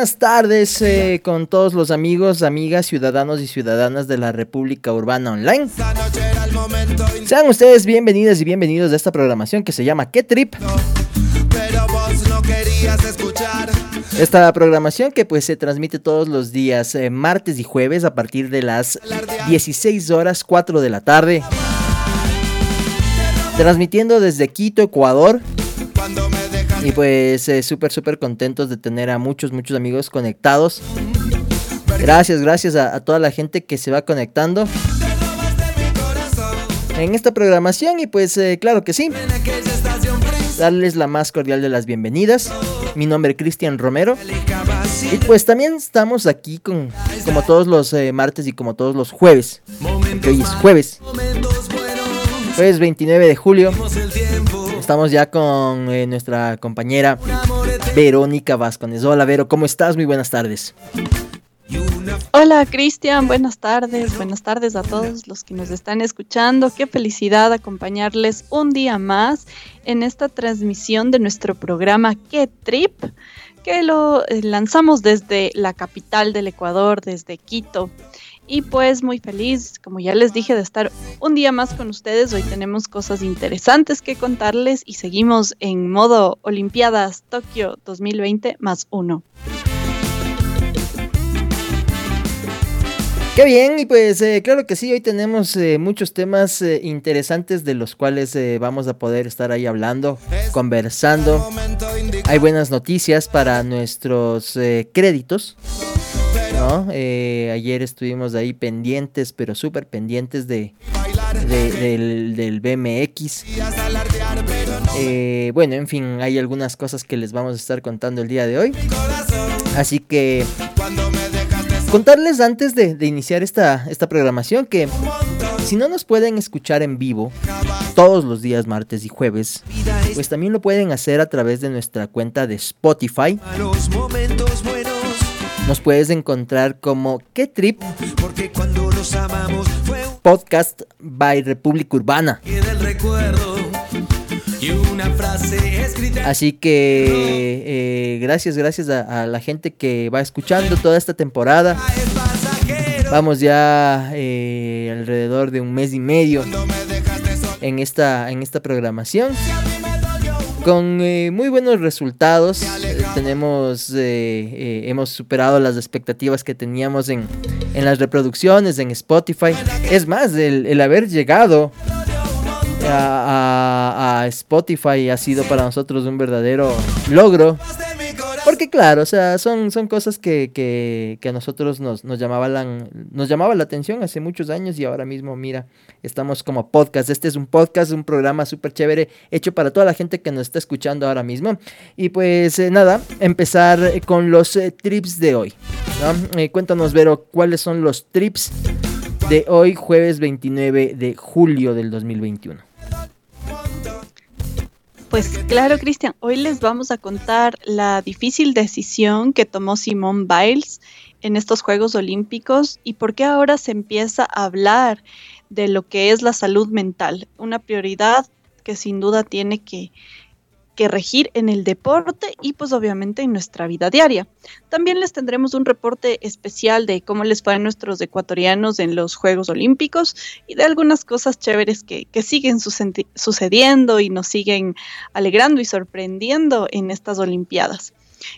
Buenas tardes eh, con todos los amigos, amigas, ciudadanos y ciudadanas de la República Urbana Online. Sean ustedes bienvenidas y bienvenidos a esta programación que se llama ¿Qué Trip? Esta programación que pues se transmite todos los días, eh, martes y jueves a partir de las 16 horas 4 de la tarde. Transmitiendo desde Quito, Ecuador. Y pues eh, súper, súper contentos de tener a muchos, muchos amigos conectados. Gracias, gracias a, toda la gente que se va conectando en esta programación. Y pues eh, claro que sí. Darles la más cordial de las bienvenidas. Mi nombre es Cristian Romero. Y pues también estamos aquí con, como todos los eh, martes y como todos los jueves. Hoy es jueves. Jueves 29 de julio estamos ya con eh, nuestra compañera Verónica Vázquez. Hola Vero, ¿cómo estás? Muy buenas tardes. Hola Cristian, buenas tardes, buenas tardes a todos los que nos están escuchando. Qué felicidad acompañarles un día más en esta transmisión de nuestro programa Qué Trip, que lo eh, lanzamos desde la capital del Ecuador, desde Quito. Y pues muy feliz, como ya les dije, de estar un día más con ustedes. Hoy tenemos cosas interesantes que contarles y seguimos en modo Olimpiadas Tokio 2020 más uno. Qué bien, y pues eh, claro que sí, hoy tenemos eh, muchos temas eh, interesantes de los cuales vamos a poder estar ahí hablando, conversando. Hay buenas noticias para nuestros créditos. Eh, ayer estuvimos ahí pendientes, pero súper pendientes de, del, BMX. Eh, bueno, en fin, hay algunas cosas que les vamos a estar contando el día de hoy. Así que contarles antes de, iniciar esta, esta programación que si no nos pueden escuchar en vivo todos los días martes y jueves, pues también lo pueden hacer a través de nuestra cuenta de Spotify. Nos puedes encontrar como ¿Qué Trip? Porque cuando nos amamos fue Podcast by República Urbana. Así que eh, gracias, gracias a, la gente que va escuchando toda esta temporada. Vamos ya eh, alrededor de un mes y medio en esta, en esta programación con eh, muy buenos resultados. Tenemos, eh, eh, hemos superado las expectativas que teníamos en, en las reproducciones, en Spotify. Es más, el, haber llegado a, a, Spotify ha sido para nosotros un verdadero logro. Porque claro, o sea, son, son cosas que, que, que a nosotros nos, nos, llamaban, nos llamaba la atención hace muchos años y ahora mismo, mira, estamos como podcast. Este es un podcast, un programa súper chévere, hecho para toda la gente que nos está escuchando ahora mismo. Y pues eh, nada, empezar con los eh, trips de hoy. Eh, cuéntanos, Vero, cuáles son los trips de hoy, jueves 29 de julio del 2021. Pues claro, Cristian, hoy les vamos a contar la difícil decisión que tomó Simone Biles en estos Juegos Olímpicos y por qué ahora se empieza a hablar de lo que es la salud mental, una prioridad que sin duda tiene que, que regir en el deporte y pues obviamente en nuestra vida diaria. También les tendremos un reporte especial de cómo les fue a nuestros ecuatorianos en los Juegos Olímpicos y de algunas cosas chéveres que, siguen sucediendo y nos siguen alegrando y sorprendiendo en estas Olimpiadas.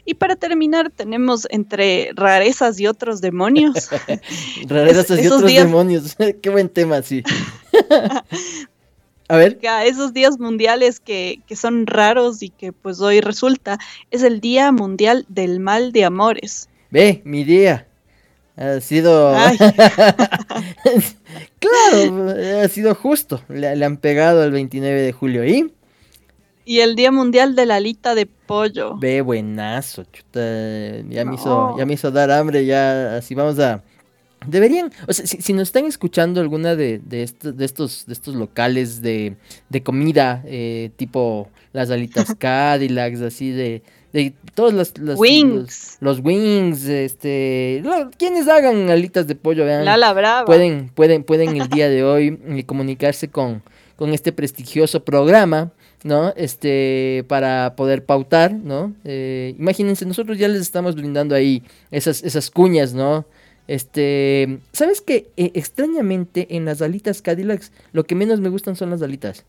Y para terminar, tenemos entre rarezas y otros demonios. rarezas y otros demonios. Qué buen tema, sí. A ver. Esos días mundiales que, son raros y que pues hoy resulta es el Día Mundial del Mal de Amores. Ve, mi día. Ha sido... claro, ha sido justo. Le, han pegado el 29 de julio. ¿Y? Y el Día Mundial de la Alita de Pollo. Ve, buenazo. ya, me hizo, ya me hizo dar hambre. Ya, así vamos a Deberían, o sea, si, nos están escuchando alguna de, de, estos, de estos locales de, de comida, eh, tipo las alitas Cadillacs, así de, de todos los, los wings, los, wings, este, quienes hagan alitas de pollo, vean, la brava. pueden, pueden, pueden el día de hoy eh, comunicarse con, con este prestigioso programa ¿no? Este, para poder pautar, ¿no? Eh, imagínense, nosotros ya les estamos brindando ahí esas, esas cuñas, ¿no? Este, ¿sabes qué? E, extrañamente en las alitas Cadillacs lo que menos me gustan son las alitas.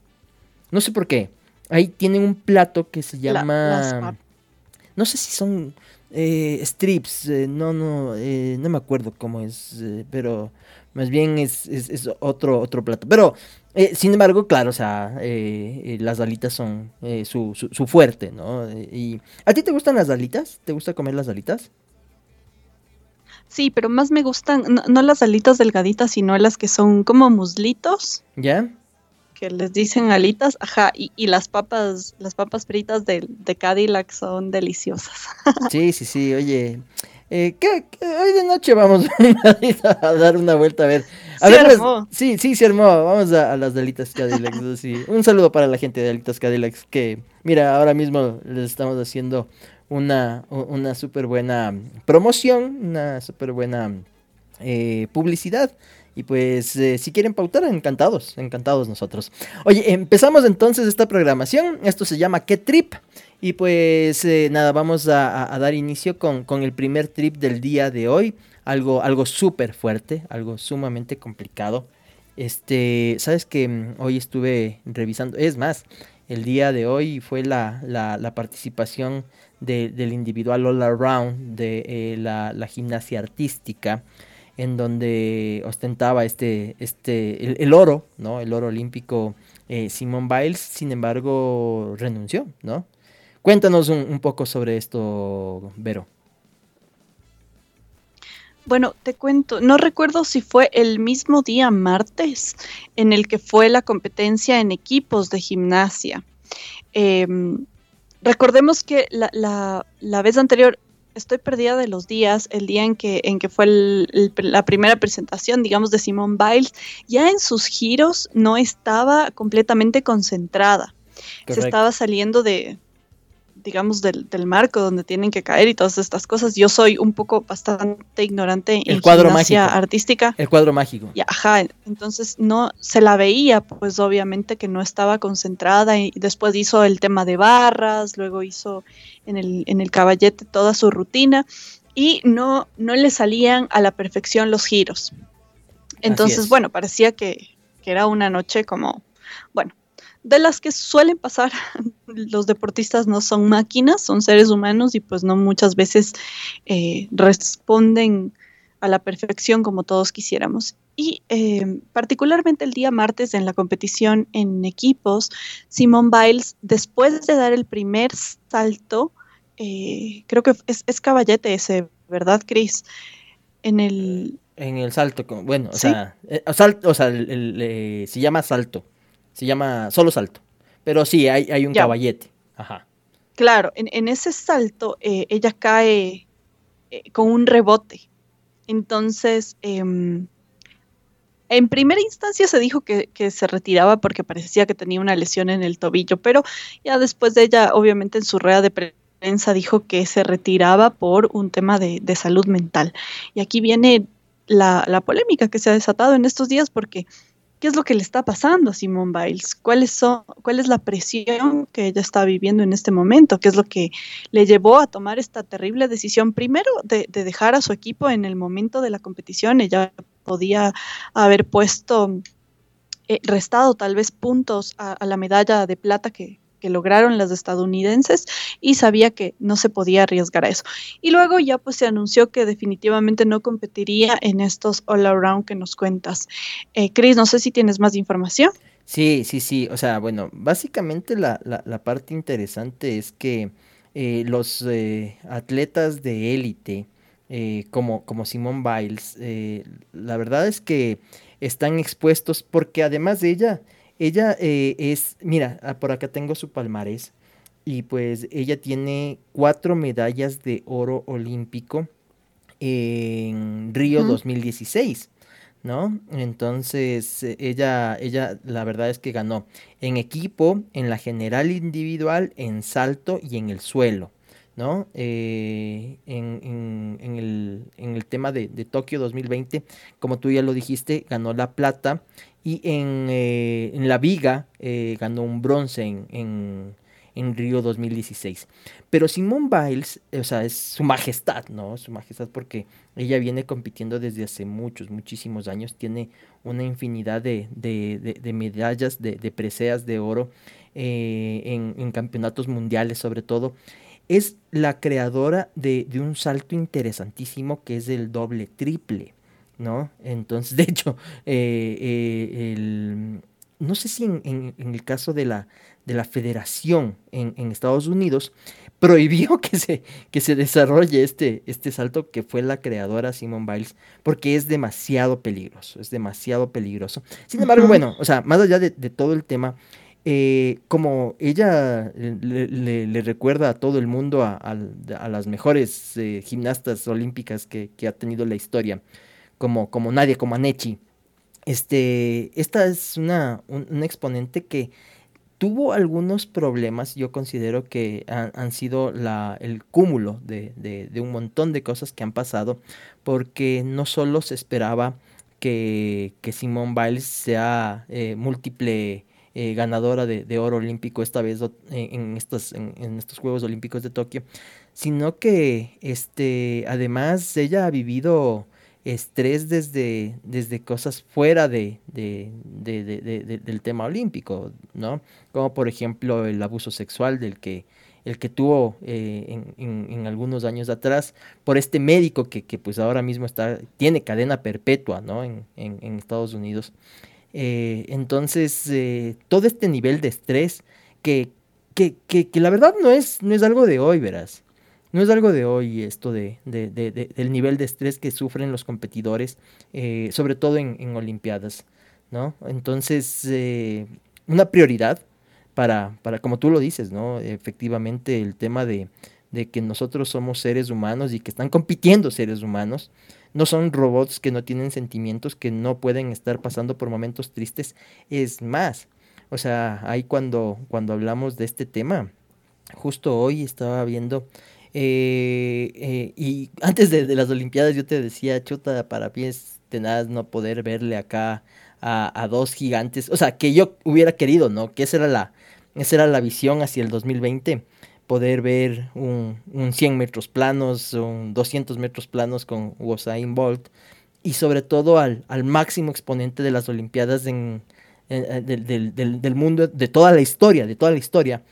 No sé por qué. Ahí tienen un plato que se llama... no sé si son eh, strips, eh, no, no, eh, no me acuerdo cómo es, pero más bien es, es, otro, otro plato. Pero, sin embargo, claro, o sea, las alitas son su, su, fuerte, ¿no? y, ¿A ti te gustan las alitas? ¿Te gusta comer las alitas? Sí, pero más me gustan, no, las alitas delgaditas, sino las que son como muslitos. ¿Ya? Que les dicen alitas, ajá, y, y las papas, las papas fritas de, de Cadillac son deliciosas. Sí, sí, sí, oye, eh, ¿qué, hoy de noche vamos a dar una vuelta a ver. A ver, pues, sí, sí, se armó. Vamos a, las Delitas Cadillacs. Un saludo para la gente de Delitas Cadillacs que, mira, ahora mismo les estamos haciendo una, una súper buena promoción, una súper buena eh, publicidad. Y pues eh, si quieren pautar, encantados, encantados nosotros. Oye, empezamos entonces esta programación. Esto se llama ¿Qué Trip? Y pues eh, nada, vamos a, dar inicio con, con, el primer trip del día de hoy. Algo, algo súper fuerte, algo sumamente complicado. Este, sabes que hoy estuve revisando, es más, el día de hoy fue la, la, participación del individual all around de eh, la, gimnasia artística en donde ostentaba este, este, el, oro, ¿no? El oro olímpico eh, Biles, sin embargo, renunció, ¿no? Cuéntanos un, poco sobre esto, Vero. Bueno, te cuento, no recuerdo si fue el mismo día martes en el que fue la competencia en equipos de gimnasia. Em, recordemos que la, la, vez anterior estoy perdida de los días, el día en que, en que fue la primera presentación, digamos, de Simone Biles, ya en sus giros no estaba completamente concentrada. Se estaba saliendo de, digamos, del, marco donde tienen que caer y todas estas cosas. Yo soy un poco bastante ignorante el en cuadro gimnasia artística. El cuadro mágico. Y, ajá, entonces no se la veía, pues obviamente que no estaba concentrada y después hizo el tema de barras, luego hizo en el, en el caballete toda su rutina y no, no le salían a la perfección los giros. Entonces, bueno, parecía que, que era una noche como, bueno, de las que suelen pasar. Los deportistas no son máquinas, son seres humanos y pues no muchas veces eh, responden a la perfección como todos quisiéramos. Y eh, particularmente el día martes en la competición en equipos, Simone Biles, después de dar el primer salto, eh, creo que es, caballete ese, ¿verdad, Chris? En el... En el salto, bueno, o sea, salto, o sea se llama salto. Se llama solo salto. Pero sí, hay, hay un caballete. Ajá. Claro, en, ese salto eh, ella cae eh, con un rebote. Entonces, em, en primera instancia se dijo que, se retiraba porque parecía que tenía una lesión en el tobillo, pero ya después de ella, obviamente en su rueda de prensa dijo que se retiraba por un tema de, salud mental. Y aquí viene la, la, polémica que se ha desatado en estos días porque qué es lo que le está pasando a Simone Biles, ¿Cuáles son, cuál es la presión que ella está viviendo en este momento, qué es lo que le llevó a tomar esta terrible decisión, primero de, dejar a su equipo en el momento de la competición, ella podía haber puesto, eh, restado tal vez puntos a la medalla de plata que, que lograron las estadounidenses y sabía que no se podía arriesgar a eso. Y luego ya pues se anunció que definitivamente no competiría en estos all around que nos cuentas. Eh, Chris, no sé si tienes más información. Sí, sí, sí. O sea, bueno, básicamente la, parte interesante es que eh, los eh, atletas de élite, eh, como, como Simone Biles, la verdad es que están expuestos porque además de ella, ella eh, es, mira, ah, por acá tengo su palmarés y pues ella tiene cuatro medallas de oro olímpico en Río 2016. ¿no? Entonces, eh, ella, ella, la verdad es que ganó en equipo, en la general individual, en salto y en el suelo, ¿no? Eh, en, en, el, en, el, tema de, de, Tokio 2020, como tú ya lo dijiste, ganó la plata y en, eh, en la viga eh, ganó un bronce en, en, en, Río 2016. Pero Simone Biles, o sea, es su majestad, ¿no? Su majestad porque ella viene compitiendo desde hace muchos, muchísimos años, tiene una infinidad de, de, de, medallas, de, preseas de oro eh, en, en campeonatos mundiales sobre todo es la creadora de, de, un salto interesantísimo que es el doble triple. ¿no? Entonces, de hecho, eh, eh, el, no sé si en, el caso de la, de la federación en, Estados Unidos prohibió que se, que se desarrolle este, este salto que fue la creadora Simone Biles, porque es demasiado peligroso, es demasiado peligroso. Sin embargo, bueno, o sea, más allá de, todo el tema, eh, como ella le, recuerda a todo el mundo, a, las mejores gimnastas olímpicas que, ha tenido la historia, como, como Anechi. Este, esta es una, un, exponente que tuvo algunos problemas, yo considero que han, sido el cúmulo de, un montón de cosas que han pasado, porque no solo se esperaba que, que Simone Biles sea eh, múltiple eh, ganadora de, oro olímpico esta vez en, estos, en, en, estos Juegos Olímpicos de Tokio, sino que este, además ella ha vivido estrés desde, desde cosas fuera de, del tema olímpico, ¿no? Como por ejemplo el abuso sexual del que el que tuvo eh, en, algunos años atrás por este médico que, pues ahora mismo está, tiene cadena perpetua ¿no? en, Estados Unidos. Eh, entonces, eh, todo este nivel de estrés que, que, que, la verdad no es, no es algo de hoy, verás. No es algo de hoy esto de, del nivel de estrés que sufren los competidores, eh, sobre todo en, Olimpiadas, ¿no? Entonces, una prioridad para, para, como tú lo dices, ¿no? Efectivamente, el tema de, de que nosotros somos seres humanos y que están compitiendo seres humanos, no son robots que no tienen sentimientos, que no pueden estar pasando por momentos tristes, es más, o sea, ahí cuando, cuando hablamos de este tema, justo hoy estaba viendo eh, eh, y antes de, las Olimpiadas yo te decía, chuta, para mí es tenaz no poder verle acá a, dos gigantes. O sea, que yo hubiera querido, ¿no? Que esa era la, esa era la visión hacia el 2020. Poder ver un, un 100 metros planos, un 200 metros planos con Usain Bolt. Y sobre todo al, al máximo exponente de las Olimpiadas en, del, del, del mundo, de toda la historia, de toda la historia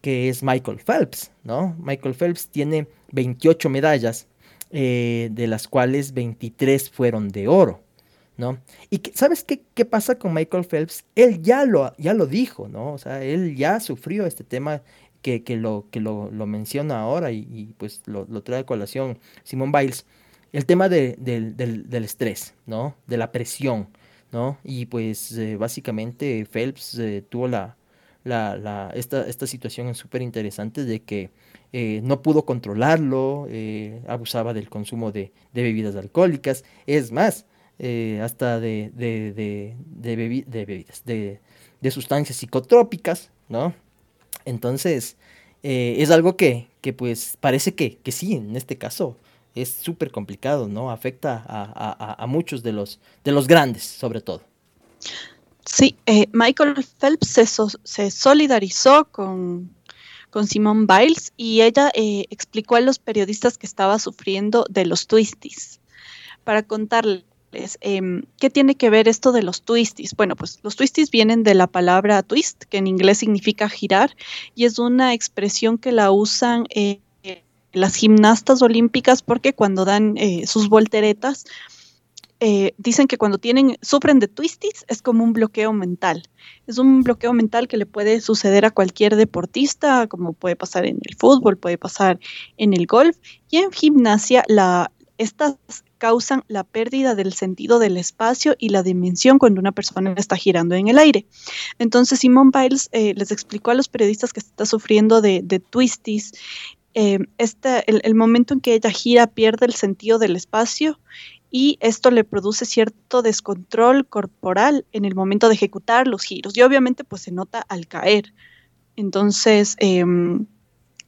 que es Michael Phelps, ¿no? Michael Phelps tiene 28 medallas, eh, de las cuales 23 fueron de oro, ¿no? Y ¿sabes qué, qué, pasa con Michael Phelps? Él ya lo, ya lo dijo, ¿no? O sea, él ya sufrió este tema que, lo, que lo, menciona ahora y, pues lo, trae a colación Simon Biles, el tema de, del, del, estrés, ¿no? De la presión, ¿no? Y pues eh, básicamente Phelps eh, tuvo la, la, la, esta, esta situación súper interesante de que eh, no pudo controlarlo, eh, abusaba del consumo de, de, bebidas alcohólicas, es más, hasta de, de, de, de bebidas, de, sustancias psicotrópicas, ¿no? Entonces, es algo que, que, pues parece que, que sí, en este caso es súper complicado, ¿no? Afecta a, a, a muchos de los, de los grandes, sobre todo. Sí, eh, Michael Phelps se, solidarizó con, con Simone Biles y ella eh, explicó a los periodistas que estaba sufriendo de los twisties. Para contarles, em, ¿qué tiene que ver esto de los twisties? Bueno, pues los twisties vienen de la palabra twist, que en inglés significa girar, y es una expresión que la usan eh, las gimnastas olímpicas porque cuando dan sus volteretas, eh, dicen que cuando tienen, sufren de twisties es como un bloqueo mental. Es un bloqueo mental que le puede suceder a cualquier deportista, como puede pasar en el fútbol, puede pasar en el golf. Y en gimnasia, la, estas causan la pérdida del sentido del espacio y la dimensión cuando una persona está girando en el aire. Entonces, Simone Biles eh, les explicó a los periodistas que está sufriendo de, twisties eh, este, el, el, momento en que ella gira pierde el sentido del espacio y esto le produce cierto descontrol corporal en el momento de ejecutar los giros y obviamente pues se nota al caer. Entonces, em,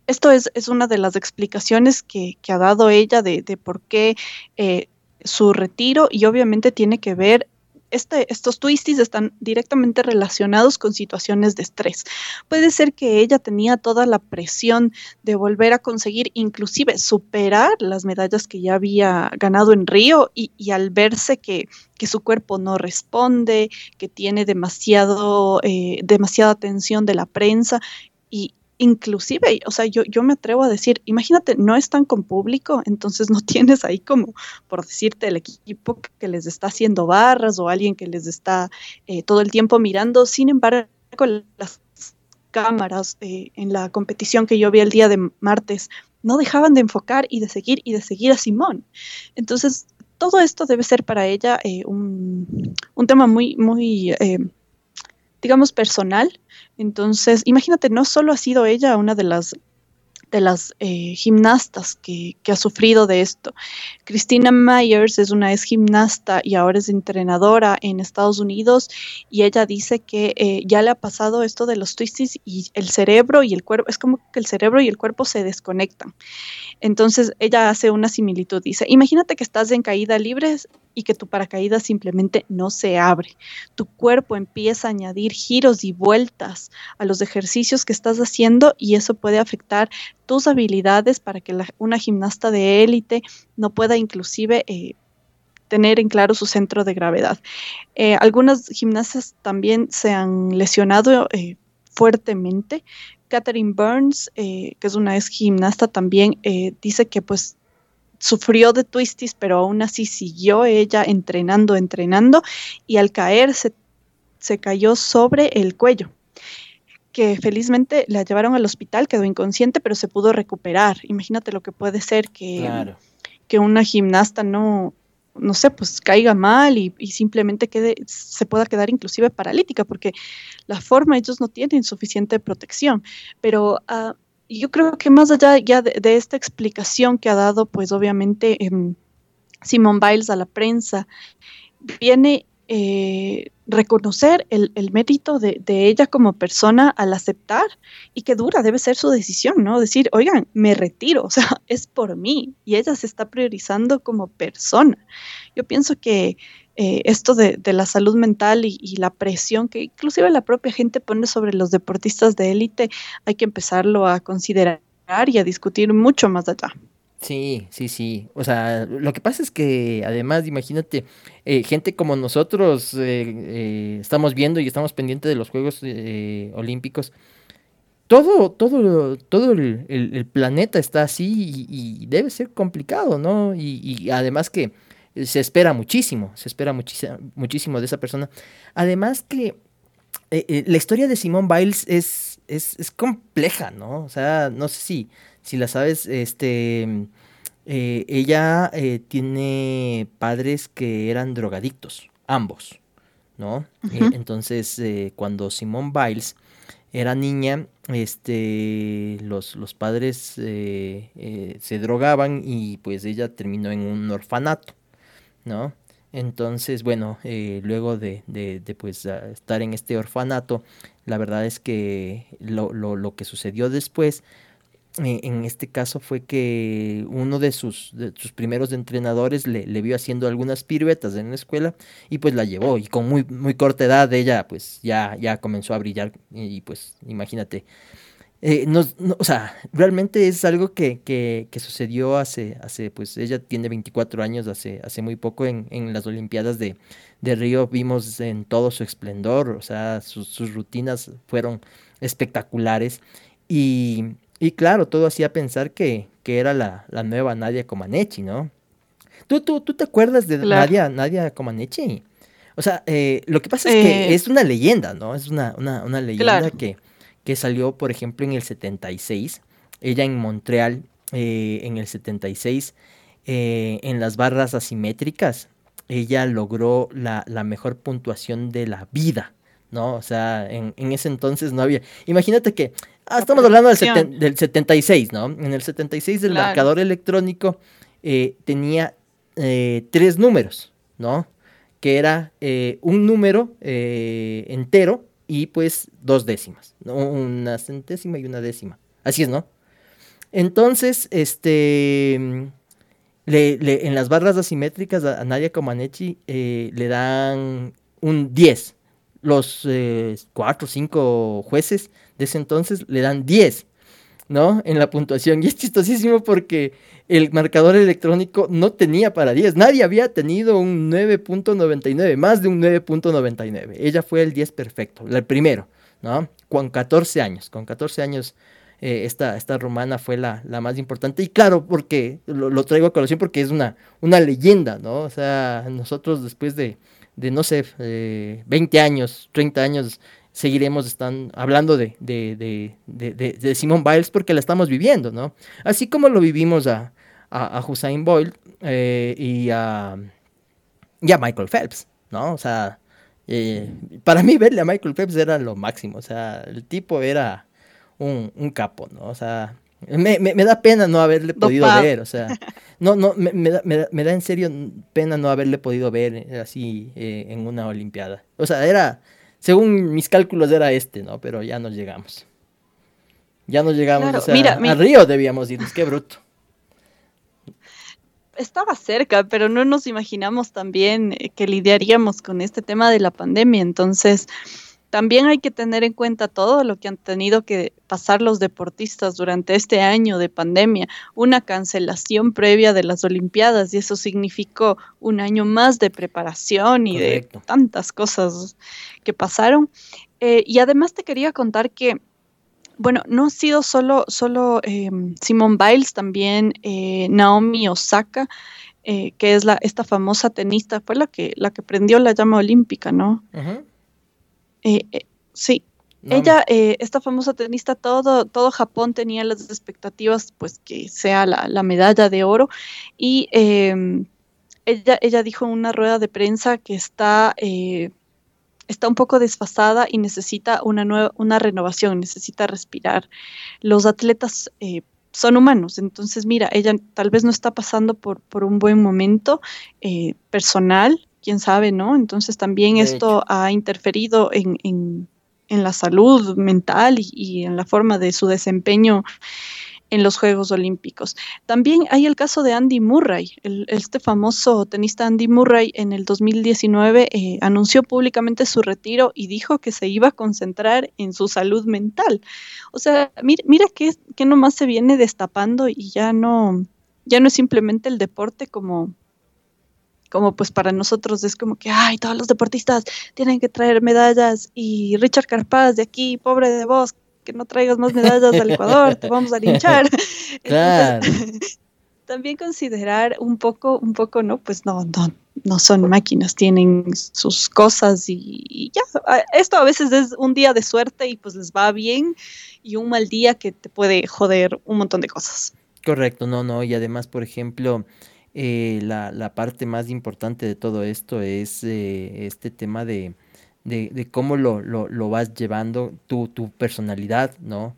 esto es, una de las explicaciones que, ha dado ella de, por qué eh, su retiro y obviamente tiene que ver este, estos twisties están directamente relacionados con situaciones de estrés. Puede ser que ella tenía toda la presión de volver a conseguir, inclusive superar las medallas que ya había ganado en Río y, al verse que, su cuerpo no responde, que tiene demasiado, eh, demasiada atención de la prensa y, inclusive, o sea, yo, yo me atrevo a decir, imagínate, no están con público, entonces no tienes ahí como, por decirte, el equipo que les está haciendo barras o alguien que les está eh, todo el tiempo mirando. Sin embargo, las cámaras eh, en la competición que yo vi el día de martes no dejaban de enfocar y de seguir y de seguir a Simón. Entonces, todo esto debe ser para ella eh, un, un, tema muy, muy digamos, personal. Entonces, imagínate, no solo ha sido ella una de las de las eh, gimnastas que, ha sufrido de esto. Christina Myers es una ex gimnasta y ahora es entrenadora en Estados Unidos y ella dice que eh, ya le ha pasado esto de los twisties y el cerebro y el cuerpo, es como que el cerebro y el cuerpo se desconectan. Entonces ella hace una similitud, dice, imagínate que estás en caída libre y que tu paracaídas simplemente no se abre. Tu cuerpo empieza a añadir giros y vueltas a los ejercicios que estás haciendo y eso puede afectar tus habilidades para que una gimnasta de élite no pueda inclusive... Eh, tener en claro su centro de gravedad. Eh, algunas gimnastas también se han lesionado eh, fuertemente. Catherine Burns, que es una ex gimnasta también, dice que pues sufrió de twisties, pero aún así siguió ella entrenando, entrenando, y al caer se, cayó sobre el cuello que felizmente la llevaron al hospital, quedó inconsciente, pero se pudo recuperar. Imagínate lo que puede ser que, que una gimnasta no, no sé, pues caiga mal y, simplemente quede, se pueda quedar inclusive paralítica, porque la forma ellos no tienen suficiente protección. Pero uh, yo creo que más allá ya de, esta explicación que ha dado, pues obviamente eh, Biles a la prensa, viene eh, reconocer el, mérito de, ella como persona al aceptar y que dura debe ser su decisión, ¿no? Decir, oigan, me retiro, o sea, es por mí y ella se está priorizando como persona. Yo pienso que eh, esto de, la salud mental y, la presión que inclusive la propia gente pone sobre los deportistas de élite, hay que empezarlo a considerar y a discutir mucho más allá. Sí, sí, sí. O sea, lo que pasa es que además, imagínate, eh, gente como nosotros eh, estamos viendo y estamos pendientes de los Juegos Olímpicos. Todo, todo, todo el, planeta está así y, debe ser complicado, ¿no? y además que se espera muchísimo, se espera muchísimo, de esa persona. Además que eh, eh, la historia de Simone Biles es, es, compleja, ¿no? O sea, no sé si, si la sabes, este, eh, ella tiene padres que eran drogadictos, ambos, ¿no? entonces, cuando Simone Biles era niña, este, los, los padres se drogaban y pues ella terminó en un orfanato. ¿No? Entonces, bueno, eh, luego de, de, pues, estar en este orfanato, la verdad es que lo, lo, lo que sucedió después, eh, en este caso fue que uno de sus, de sus primeros entrenadores le, le, vio haciendo algunas piruetas en la escuela y pues la llevó y con muy, muy corta edad ella pues ya, ya comenzó a brillar y pues imagínate eh, no, o sea, realmente es algo que, que, que, sucedió hace, hace, pues ella tiene 24 años, hace, hace muy poco en, en las Olimpiadas de, de, Río vimos en todo su esplendor, o sea, sus, sus rutinas fueron espectaculares y, y, claro, todo hacía pensar que, que era la, la, nueva Nadia Comaneci, ¿no? ¿Tú, tú, tú te acuerdas de Nadia, Nadia Comaneci? O sea, eh, lo que pasa es que eh. es una leyenda, ¿no? Es una, una, una leyenda que que salió, por ejemplo, en el 76. Ella en Montreal, eh, en el 76, eh, en las barras asimétricas, ella logró la, mejor puntuación de la vida, ¿no? O sea, en, ese entonces no había... Imagínate que, ah, estamos hablando del, del, 76, ¿no? En el 76 el marcador electrónico eh, tenía tres números, ¿no? Que era un número entero y pues dos décimas, ¿no? una centésima y una décima. Así es, ¿no? Entonces, este, en las barras asimétricas a, Nadia Comaneci eh, le dan un 10. Los eh, cuatro o cinco jueces de ese entonces le dan 10, ¿no? En la puntuación. Y es chistosísimo porque el marcador electrónico no tenía para 10. Nadie había tenido un 9.99, más de un 9.99. Ella fue el 10 perfecto, el primero, ¿no? Con 14 años, con 14 años eh, esta, esta romana fue la, la, más importante. Y claro, porque lo, traigo a colación porque es una, una leyenda, ¿no? O sea, nosotros después de, de no sé, 20 eh, años, 30 años, seguiremos están hablando de, de, de, de, Simone Biles porque la estamos viviendo, ¿no? Así como lo vivimos a, a, a Hussein Boyle eh, y, a, y, a, Michael Phelps, ¿no? O sea, para mí verle a Michael Phelps era lo máximo, o sea, el tipo era un, un capo, ¿no? O sea, me, me, da pena no haberle podido ver, o sea, no, no, me, me, da, me, da, en serio pena no haberle podido ver eh, así eh, en una Olimpiada. O sea, era, según mis cálculos era este, ¿no? Pero ya no llegamos. Ya no llegamos, o sea, a Río debíamos irnos, qué bruto. Estaba cerca, pero no nos imaginamos también eh, que lidiaríamos con este tema de la pandemia, entonces también hay que tener en cuenta todo lo que han tenido que pasar los deportistas durante este año de pandemia, una cancelación previa de las Olimpiadas y eso significó un año más de preparación y de tantas cosas que pasaron. Eh, y además te quería contar que, bueno, no ha sido solo, solo eh, Simone Biles, también eh, Naomi Osaka. que es la, esta famosa tenista, fue la que, la que prendió la llama olímpica, ¿no? Eh, eh, sí, ella, eh, esta famosa tenista, todo, todo Japón tenía las expectativas, pues que sea la, medalla de oro. Y ella, ella dijo en una rueda de prensa que está, está un poco desfasada y necesita una, nueva, una renovación, necesita respirar. Los atletas son humanos, entonces mira, ella tal vez no está pasando por, por un buen momento personal, quién sabe, ¿no? Entonces también esto ha interferido en, en, en, la salud mental y, en la forma de su desempeño en los Juegos Olímpicos. También hay el caso de Andy Murray, este famoso tenista Andy Murray en el 2019 eh, anunció públicamente su retiro y dijo que se iba a concentrar en su salud mental. O sea, mira, mira que, que nomás se viene destapando y ya no, ya no es simplemente el deporte como, como pues para nosotros es como que, ay, todos los deportistas tienen que traer medallas y Richard Carpaz de aquí, pobre de vos, que no traigas más medallas al Ecuador, te vamos a linchar. Claro. también considerar un poco, un poco, no, pues no, no, no son máquinas, tienen sus cosas y, ya, esto a veces es un día de suerte y pues les va bien y un mal día que te puede joder un montón de cosas. Correcto, no, no, y además, por ejemplo, eh, la, la, parte más importante de todo esto es eh, este tema de, de, cómo lo, lo, vas llevando tu, tu personalidad, ¿no?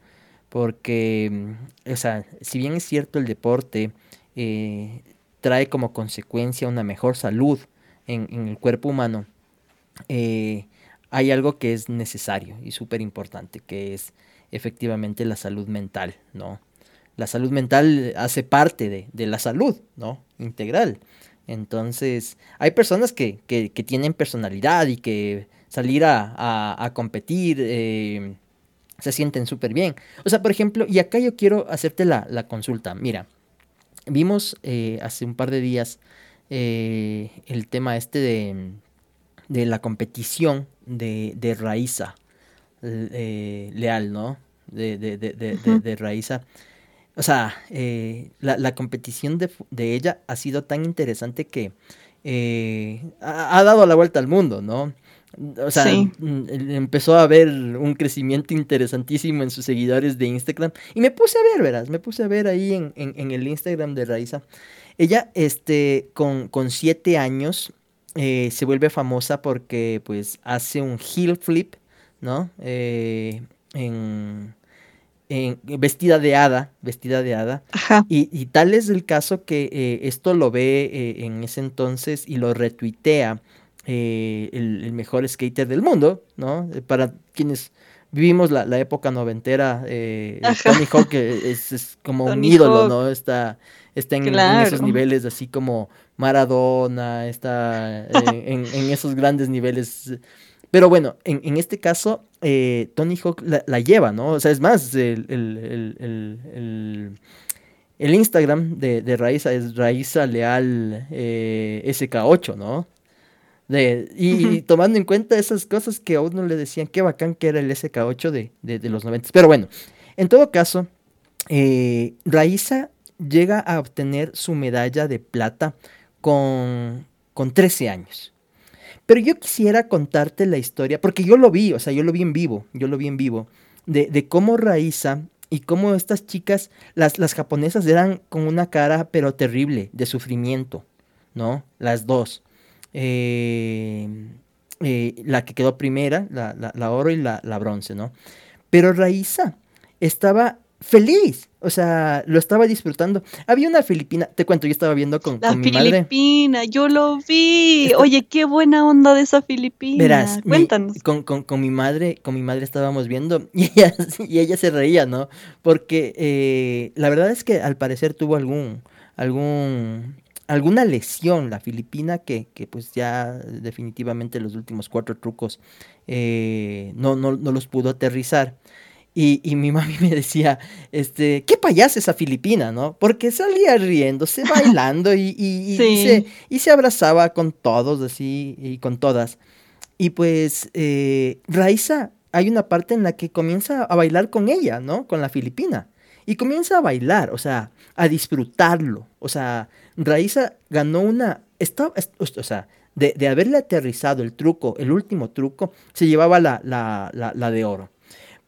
Porque, mm, o sea, si bien es cierto el deporte eh, trae como consecuencia una mejor salud en, en el cuerpo humano, hay algo que es necesario y súper importante, que es efectivamente la salud mental, ¿no? la salud mental hace parte de, la salud, ¿no? Integral. Entonces, hay personas que, tienen personalidad y que salir a, competir eh, se sienten súper bien. O sea, por ejemplo, y acá yo quiero hacerte la, consulta. Mira, vimos eh, hace un par de días eh, el tema este de, la competición de, de Raiza Leal, ¿no? De, de, de, de Raiza o sea, eh, la, competición de, ella ha sido tan interesante que eh, ha, dado la vuelta al mundo, ¿no? O sea, mm, empezó a haber un crecimiento interesantísimo en sus seguidores de Instagram. Y me puse a ver, verás, me puse a ver ahí en, el Instagram de Raiza. Ella, este, con, con siete años, eh, se vuelve famosa porque, pues, hace un heel flip, ¿no? en vestida de hada, vestida de hada. Y, tal es el caso que eh, esto lo ve eh, en ese entonces y lo retuitea eh, el, mejor skater del mundo, ¿no? Para quienes vivimos la, época noventera, eh, Tony Hawk es, como un ídolo, ¿no? Está, está en, esos niveles así como Maradona, está en, esos grandes niveles. Pero bueno, en, este caso, eh, Tony Hawk la, lleva, ¿no? O sea, es más, el, el, Instagram de, de Raiza es Raiza Leal eh, SK8, ¿no? Y, tomando en cuenta esas cosas que a uno le decían, qué bacán que era el SK8 de, de, los 90. Pero bueno, en todo caso, eh, Raiza llega a obtener su medalla de plata con, con 13 años. Pero yo quisiera contarte la historia, porque yo lo vi, o sea, yo lo vi en vivo, yo lo vi en vivo, de, de cómo Raiza y cómo estas chicas, las, las japonesas eran con una cara pero terrible, de sufrimiento, ¿no? Las dos. Eh, eh, la que quedó primera, la, oro y la, bronce, ¿no? Pero Raiza estaba feliz, o sea, lo estaba disfrutando. Había una filipina, te cuento, yo estaba viendo con, la mi madre. filipina, yo lo vi. Oye, qué buena onda de esa filipina. Verás, cuéntanos. con, con, mi madre, con mi madre estábamos viendo y ella, y ella se reía, ¿no? Porque eh, la verdad es que al parecer tuvo algún, algún alguna lesión la filipina que, que, pues ya definitivamente los últimos cuatro trucos eh, no, no, no, los pudo aterrizar. Y, y, mi mami me decía, este, qué payasa esa filipina, ¿no? Porque salía riéndose, bailando y, y, se, y, se, abrazaba con todos así y con todas. Y pues eh, Raiza, hay una parte en la que comienza a bailar con ella, ¿no? Con la filipina. Y comienza a bailar, o sea, a disfrutarlo. O sea, Raiza ganó una... o sea, de, haberle aterrizado el truco, el último truco, se llevaba la, la, de oro.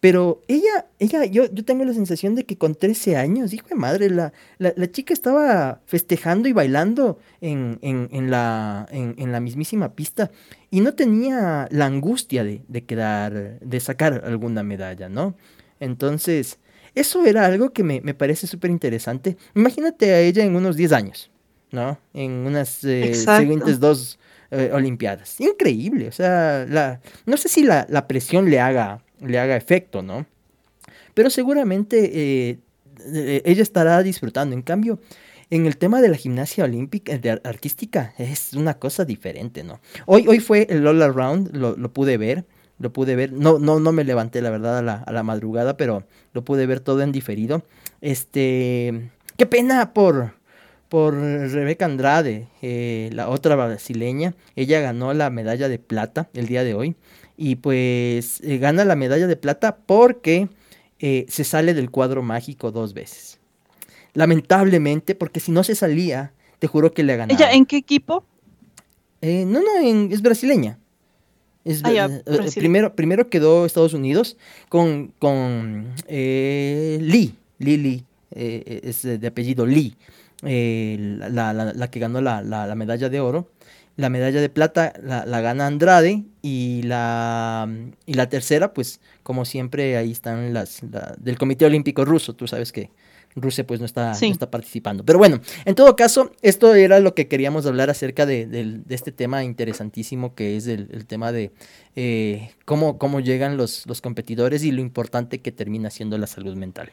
Pero ella, ella, yo, yo tengo la sensación de que con 13 años, hijo de madre, la, la, chica estaba festejando y bailando en, en, la, en, la mismísima pista y no tenía la angustia de, de quedar, de sacar alguna medalla, ¿no? Entonces, eso era algo que me, me parece súper interesante. Imagínate a ella en unos 10 años. ¿no? En unas eh, siguientes dos eh, Olimpiadas. Increíble, o sea, la, no sé si la, presión le haga, le haga efecto, ¿no? Pero seguramente eh, ella estará disfrutando. En cambio, en el tema de la gimnasia olímpica, de artística, es una cosa diferente, ¿no? Hoy, hoy fue el All Around, lo, lo pude ver, lo pude ver. No, no, no me levanté, la verdad, a la, a la madrugada, pero lo pude ver todo en diferido. Este, qué pena por, por Rebeca Andrade, eh, la otra brasileña. Ella ganó la medalla de plata el día de hoy. Y pues eh, gana la medalla de plata porque eh, se sale del cuadro mágico dos veces. Lamentablemente, porque si no se salía, te juro que le ganaba. ¿Ella en qué equipo? no, no, es brasileña. Es, ah, primero, primero quedó Estados Unidos con, con Lee. Lee, es de apellido Lee. Eh, la, la, que ganó la, la, medalla de oro. La medalla de plata la, gana Andrade y la, y la tercera, pues como siempre, ahí están las del Comité Olímpico Ruso. Tú sabes que Rusia pues no está, está participando. Pero bueno, en todo caso, esto era lo que queríamos hablar acerca de, este tema interesantísimo que es el, tema de eh, cómo, cómo llegan los, los competidores y lo importante que termina siendo la salud mental.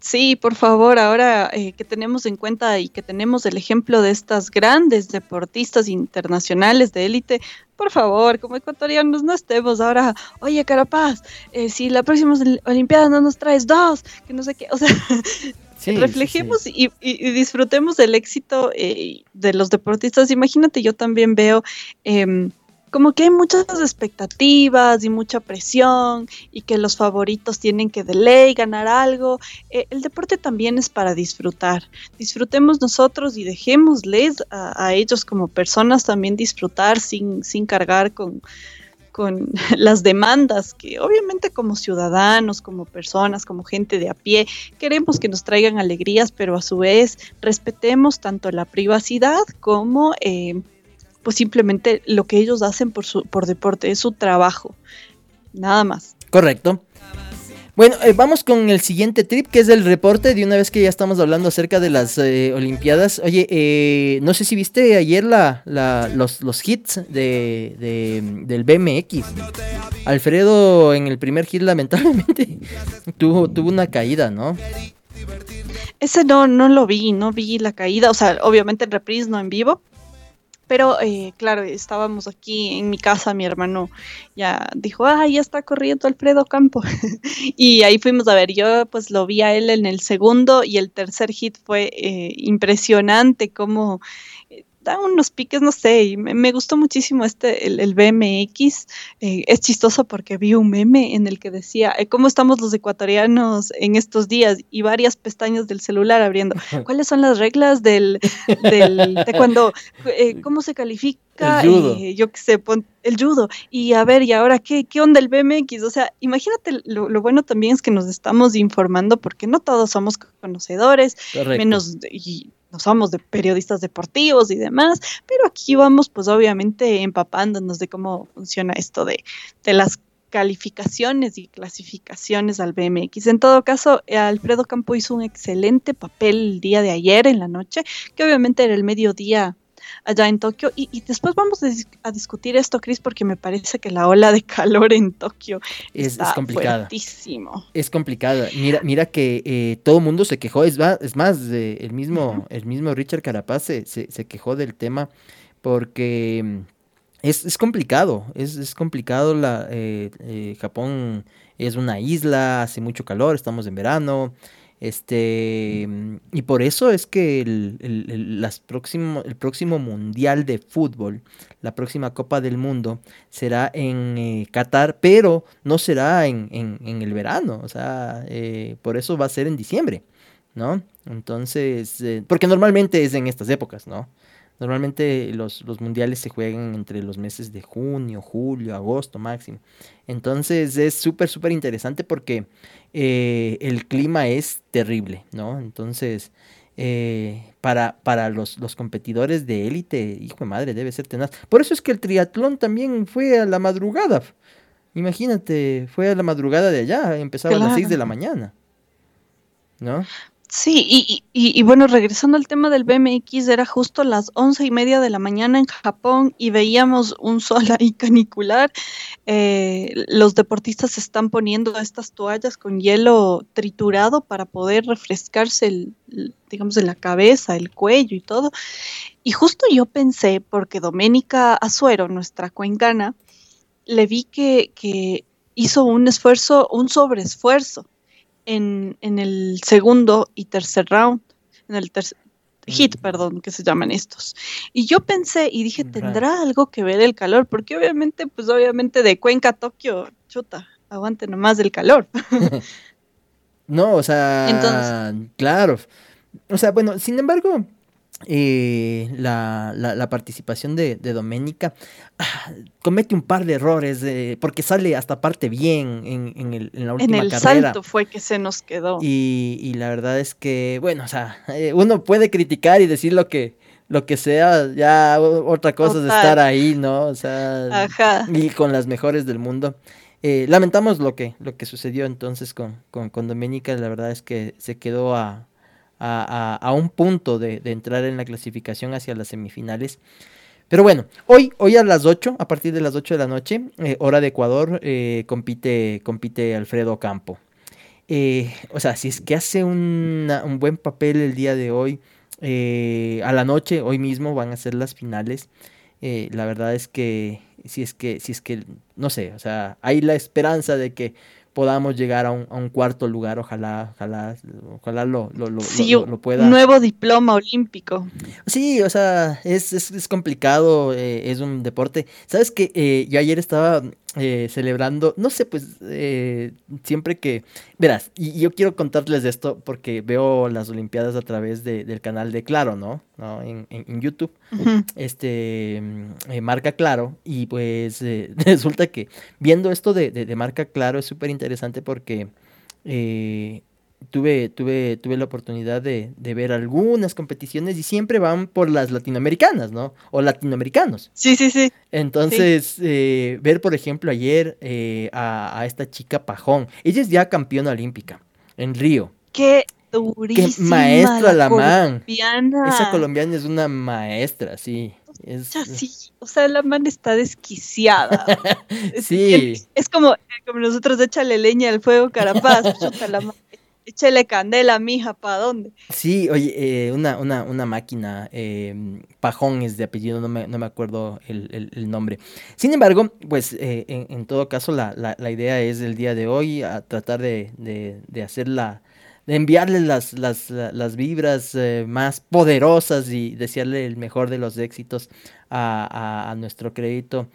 Sí, por favor, ahora eh, que tenemos en cuenta y que tenemos el ejemplo de estas grandes deportistas internacionales de élite, por favor, como ecuatorianos no estemos ahora, oye Carapaz, eh, si la próxima Olimpiada no nos traes dos, que no sé qué, o sea, reflejemos Y, disfrutemos del éxito eh, de los deportistas. Imagínate, yo también veo... Em, como que hay muchas expectativas y mucha presión y que los favoritos tienen que de ley ganar algo. Eh, el deporte también es para disfrutar. Disfrutemos nosotros y dejémosles a, ellos como personas también disfrutar sin, sin cargar con, con las demandas que obviamente como ciudadanos, como personas, como gente de a pie, queremos que nos traigan alegrías, pero a su vez respetemos tanto la privacidad como... Eh, pues simplemente lo que ellos hacen por, su, por deporte, es su trabajo, nada más. Correcto. Bueno, eh, vamos con el siguiente trip, que es el reporte de una vez que ya estamos hablando acerca de las eh, Olimpiadas. Oye, eh, no sé si viste ayer la, los, los hits de, del BMX. Alfredo en el primer hit lamentablemente tuvo, tuvo una caída, ¿no? Ese no, no lo vi, no vi la caída, o sea, obviamente en reprise, no en vivo, pero eh, claro, estábamos aquí en mi casa, mi hermano ya dijo, ah, ya está corriendo Alfredo Campo. y ahí fuimos a ver, yo pues lo vi a él en el segundo y el tercer hit fue eh, impresionante como unos piques, no sé, me, gustó muchísimo este, el, BMX. Eh, es chistoso porque vi un meme en el que decía, eh, ¿cómo estamos los ecuatorianos en estos días? Y varias pestañas del celular abriendo. ¿Cuáles son las reglas del, del cuando, eh, cómo se califica? El judo. yo qué sé, el judo. Y a ver, ¿y ahora qué, qué onda el BMX? O sea, imagínate, lo, bueno también es que nos estamos informando porque no todos somos conocedores, menos... Y, no somos de periodistas deportivos y demás, pero aquí vamos pues obviamente empapándonos de cómo funciona esto de, las calificaciones y clasificaciones al BMX. En todo caso, Alfredo Campo hizo un excelente papel el día de ayer en la noche, que obviamente era el mediodía allá en Tokio. Y, después vamos a, discutir esto, Chris, porque me parece que la ola de calor en Tokio es, está es complicada. Fuertísimo. Es complicada. Mira, mira que eh, todo el mundo se quejó. Es, es más, el, mismo, el mismo Richard Carapaz se, se, quejó del tema porque mm, es, complicado. Es, complicado. La, eh, eh, Japón es una isla, hace mucho calor, estamos en verano. Este, y por eso es que el, las próximo, el próximo Mundial de Fútbol, la próxima Copa del Mundo, será en eh, Qatar, pero no será en, en, el verano, o sea, eh, por eso va a ser en diciembre, ¿no? Entonces, eh, porque normalmente es en estas épocas, ¿no? Normalmente los, los, mundiales se juegan entre los meses de junio, julio, agosto máximo. Entonces es súper, súper interesante porque eh, el clima es terrible, ¿no? Entonces, eh, para, para los, los, competidores de élite, hijo de madre, debe ser tenaz. Por eso es que el triatlón también fue a la madrugada. Imagínate, fue a la madrugada de allá, empezaba a las 6 de la mañana. ¿No? Sí, y, bueno, regresando al tema del BMX, era justo las once y media de la mañana en Japón y veíamos un sol ahí canicular. Eh, los deportistas están poniendo estas toallas con hielo triturado para poder refrescarse, el, digamos, de la cabeza, el cuello y todo. Y justo yo pensé, porque Doménica Azuero, nuestra cuencana, le vi que, que hizo un esfuerzo, un sobreesfuerzo en, en el segundo y tercer round, en el tercer hit, perdón, que se llaman estos. Y yo pensé y dije, ¿tendrá algo que ver el calor? Porque obviamente, pues obviamente de Cuenca a Tokio, chuta, aguante nomás del calor. no, o sea, Entonces, claro. O sea, bueno, sin embargo, eh, la, la, participación de, de Doménica ah, comete un par de errores porque sale hasta parte bien en, en, el, en la última carrera. En el salto fue que se nos quedó. Y, y, la verdad es que, bueno, o sea, eh, uno puede criticar y decir lo que, lo que sea, ya otra cosa es estar ahí, ¿no? O sea, y con las mejores del mundo. Eh, lamentamos lo que, lo que sucedió entonces con, con, con Doménica, la verdad es que se quedó a, a, un punto de, entrar en la clasificación hacia las semifinales. Pero bueno, hoy, hoy a las 8, a partir de las 8 de la noche, eh, hora de Ecuador, eh, compite, compite Alfredo Campo. Eh, o sea, si es que hace un buen papel el día de hoy, a la noche, hoy mismo van a ser las finales. la verdad es que si es que, si es que, no sé, o sea, hay la esperanza de que podamos llegar a un, a un cuarto lugar, ojalá, ojalá, ojalá lo, lo, lo, lo, pueda. Nuevo diploma olímpico. Sí, o sea, es, es, es complicado, eh, es un deporte. Sabes que eh, yo ayer estaba eh, celebrando, no sé, pues eh, siempre que, verás, y yo quiero contarles de esto porque veo las Olimpiadas a través de, del canal de Claro, ¿no? ¿No? En, en, YouTube, este, mm, eh, marca Claro, y pues resulta que viendo esto de, de, marca Claro es súper interesante porque tuve, tuve, tuve la oportunidad de, ver algunas competiciones y siempre van por las latinoamericanas, ¿no? O latinoamericanos. Sí, sí, sí. Entonces, eh, ver, por ejemplo, ayer eh, a, esta chica Pajón, ella es ya campeona olímpica en Río. Qué durísima. Qué maestra la, man. Esa colombiana es una maestra, sí. Es, sí, o sea, la man está desquiciada. sí. Es, como, como nosotros échale leña al fuego, carapaz, la man Échele candela, mija, ¿para dónde? Sí, oye, eh, una, una, una máquina, eh, Pajón es de apellido, no me, no me acuerdo el, nombre. Sin embargo, pues eh, en, todo caso la, la, idea es el día de hoy a tratar de, de, de hacerla, de enviarle las, las, las vibras eh, más poderosas y desearle el mejor de los éxitos a, a nuestro crédito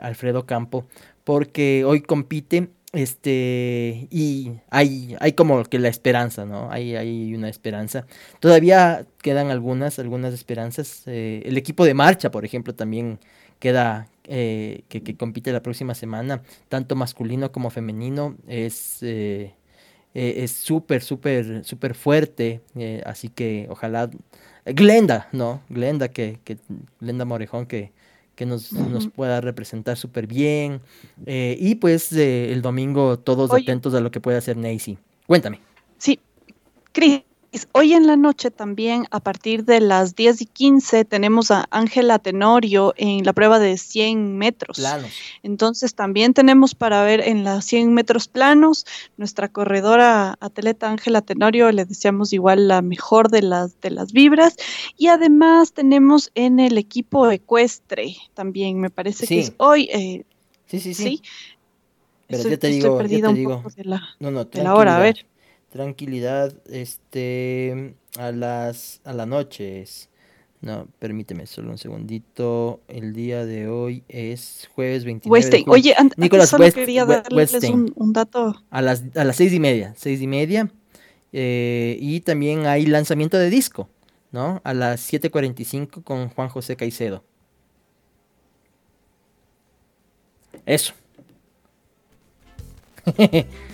Alfredo Campo, porque hoy compite este, y hay, hay como que la esperanza, ¿no? Hay, hay una esperanza. Todavía quedan algunas, algunas esperanzas. Eh, el equipo de marcha, por ejemplo, también queda, eh, que, compite la próxima semana, tanto masculino como femenino, es... Eh, es súper, súper, súper fuerte, así que ojalá Glenda, ¿no? Glenda, que, que Glenda Morejón, que, que nos, nos pueda representar súper bien. Eh, y pues eh, el domingo todos atentos a lo que puede hacer Nacy. Cuéntame. Sí, Cris, Hoy en la noche también, a partir de las 10 y 15, tenemos a Ángela Tenorio en la prueba de 100 metros. Planos. Entonces también tenemos para ver en las 100 metros planos, nuestra corredora atleta Ángela Tenorio, le deseamos igual la mejor de las, de las vibras. Y además tenemos en el equipo ecuestre también, me parece que es hoy. Eh, sí, sí, sí. Pero estoy, te digo, un poco de la, no, no, de la hora, a ver tranquilidad este a las a la noche no permíteme solo un segundito el día de hoy es jueves 29 oye Nicolás solo quería darles un, dato. A las a las seis y media seis y media eh, y también hay lanzamiento de disco no a las 7:45 con Juan José Caicedo. Eso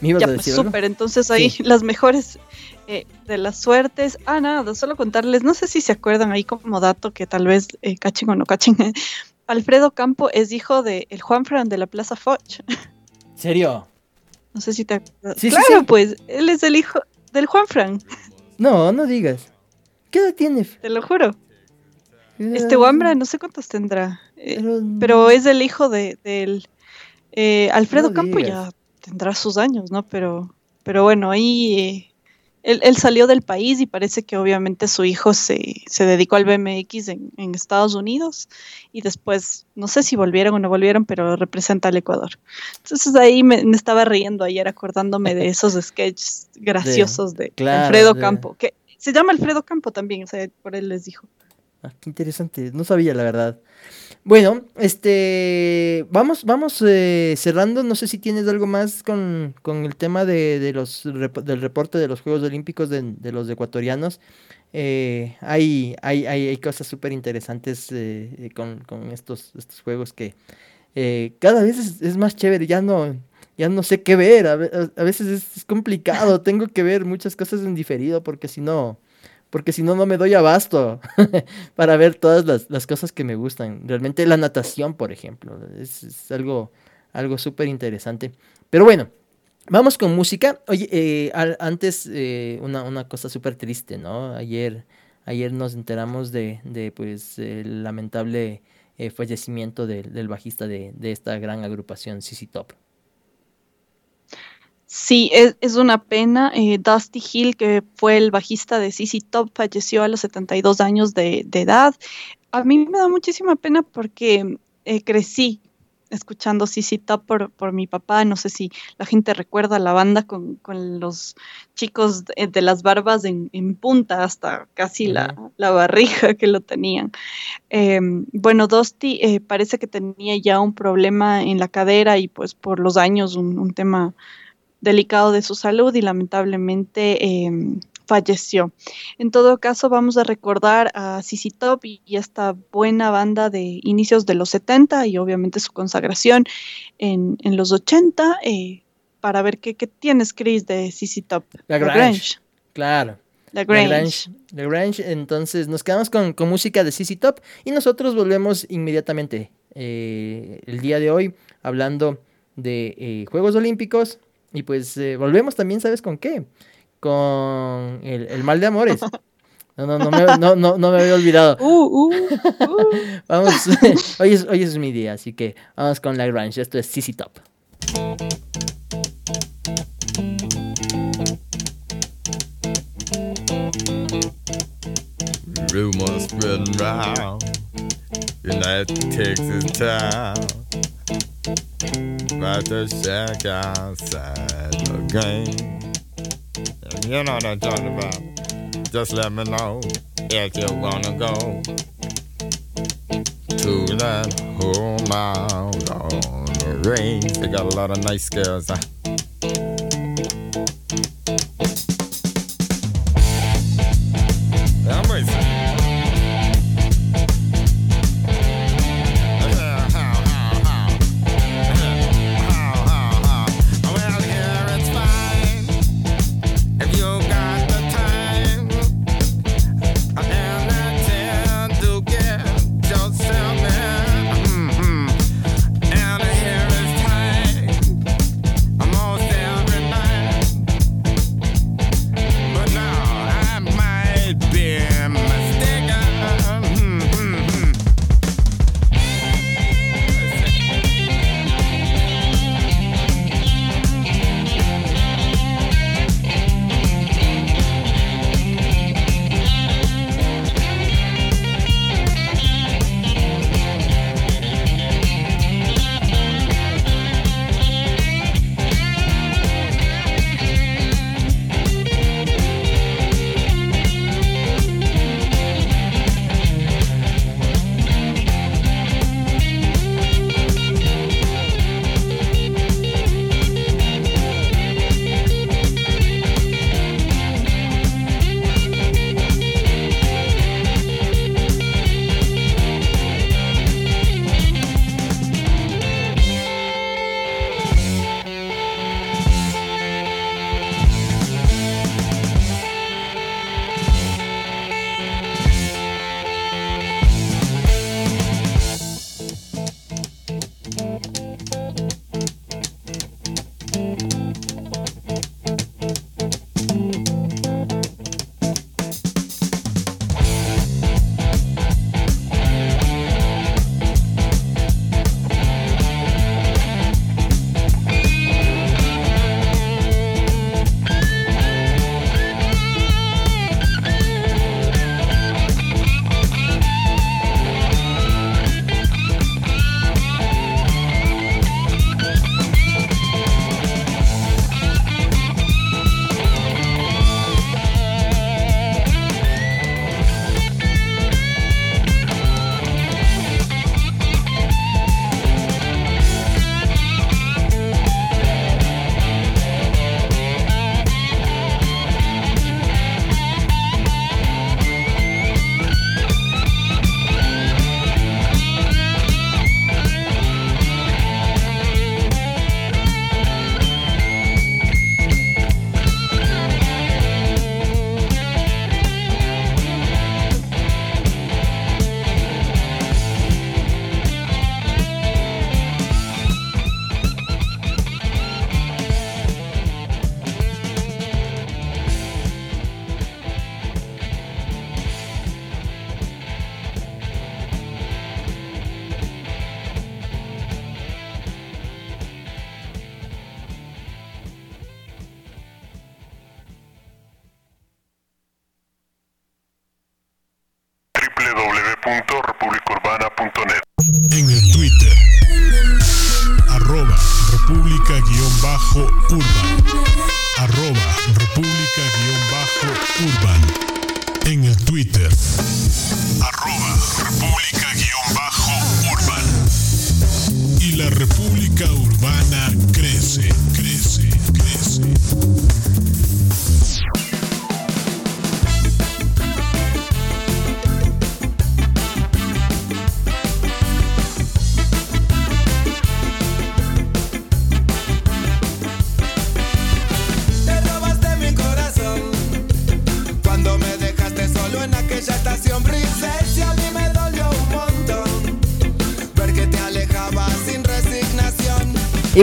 ya, pues, súper, entonces ahí las mejores eh, de las suertes. Ah, nada, solo contarles, no sé si se acuerdan ahí como dato que tal vez eh, cachen o no cachen. Alfredo Campo es hijo de el Juanfran de la Plaza Foch. ¿Serio? No sé si te acuerdas. claro, pues, él es el hijo del Juanfran. No, no digas. ¿Qué edad tiene? Te lo juro. Este Juanfran, no sé cuántos tendrá. Eh, pero, es el hijo de, del Alfredo Campo ya tendrá sus años, ¿no? Pero, pero bueno, ahí eh, él, salió del país y parece que obviamente su hijo se, se dedicó al BMX en, en, Estados Unidos y después, no sé si volvieron o no volvieron, pero representa al Ecuador. Entonces ahí me, estaba riendo ayer acordándome de esos sketches graciosos de, Alfredo Campo, que se llama Alfredo Campo también, o sea, por él les dijo. Ah, qué interesante, no sabía la verdad. Bueno, este, vamos, vamos eh, cerrando. No sé si tienes algo más con, el tema de, los del reporte de los Juegos Olímpicos de, los ecuatorianos. Eh, hay, hay, hay, cosas súper interesantes eh, con, estos, estos juegos que cada vez es, más chévere. Ya no, ya no sé qué ver. A, veces es, es complicado. Tengo que ver muchas cosas en diferido porque si no porque si no, no me doy abasto para ver todas las, cosas que me gustan. Realmente la natación, por ejemplo, es, algo, algo súper interesante. Pero bueno, vamos con música. Oye, eh, antes eh, una, cosa súper triste, ¿no? Ayer, ayer nos enteramos de, de pues, el lamentable eh, fallecimiento del bajista de, de, esta gran agrupación, CC Top. Sí, es, una pena. Eh, Dusty Hill, que fue el bajista de CC Top, falleció a los 72 años de, edad. A mí me da muchísima pena porque eh, crecí escuchando CC Top por, mi papá. No sé si la gente recuerda la banda con, los chicos de, las barbas en, punta hasta casi la, barriga que lo tenían. Em, bueno, Dusty eh, parece que tenía ya un problema en la cadera y pues por los años un tema delicado de su salud y lamentablemente em, falleció. En todo caso, vamos a recordar a Sisi Top y, esta buena banda de inicios de los 70 y obviamente su consagración en, los 80. Eh, para ver qué, qué tienes, Chris, de CC Top. La Grange. Claro. La Grange. La Grange. Entonces nos quedamos con, música de CC Top y nosotros volvemos inmediatamente eh, el día de hoy hablando de eh, Juegos Olímpicos. Y pues eh, volvemos también, ¿sabes con qué? Con el, mal de amores. No, no, no me, no, no, no me había olvidado. Uh, uh, uh. vamos, hoy es, hoy es mi día, así que vamos con la Grange. Esto es CC Top. Rumors spreading round in Texas town about the shack outside the game. you know what I'm talking about. Just let me know if you wanna go to that home out on the range. They got a lot of nice girls. Huh?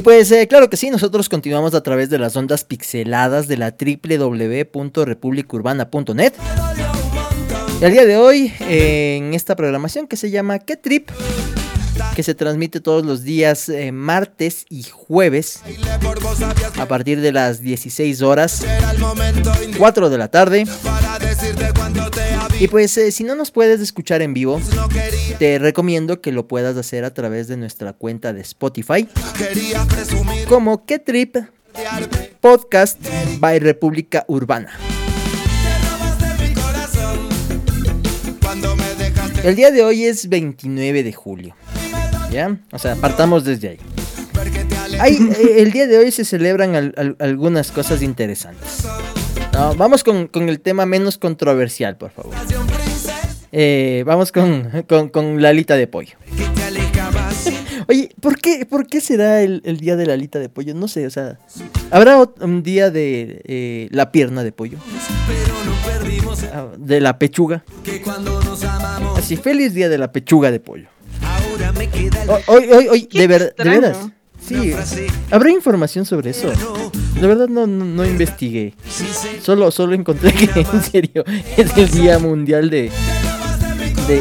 Pues eh, claro que sí, nosotros continuamos a través de las ondas pixeladas de la www.republicurbana.net. Y al día de hoy, en esta programación que se llama ¿Qué Trip? Que se transmite todos los días eh, martes y jueves a partir de las 16 horas, 4 de la tarde. Y pues eh, si no nos puedes escuchar en vivo, te recomiendo que lo puedas hacer a través de nuestra cuenta de Spotify como Que Trip Podcast by República Urbana. El día de hoy es 29 de julio. ¿Ya? O sea, partamos desde ahí. Eh, el día de hoy se celebran algunas cosas interesantes. vamos con, el tema menos controversial, por favor. Eh, vamos con, con, la alita de pollo. Oye, ¿por qué, ¿por qué será el, día de la alita de pollo? No sé, o sea, ¿habrá un día de eh, la pierna de pollo? Ah, de la pechuga. Así, feliz día de la pechuga de pollo. Hoy, hoy, hoy, de, ver, de veras. Sí, habrá información sobre eso. De verdad no, no, investigué. Solo, solo encontré que en serio es el día mundial de,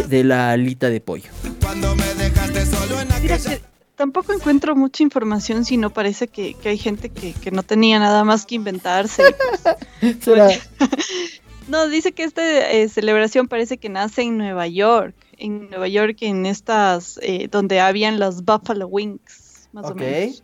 de, la alita de pollo. tampoco encuentro mucha información, sino parece que, hay gente que, no tenía nada más que inventarse. Pues, no, dice que esta eh, celebración parece que nace en Nueva York en Nueva York, en estas, eh, donde habían las Buffalo Wings, más o menos.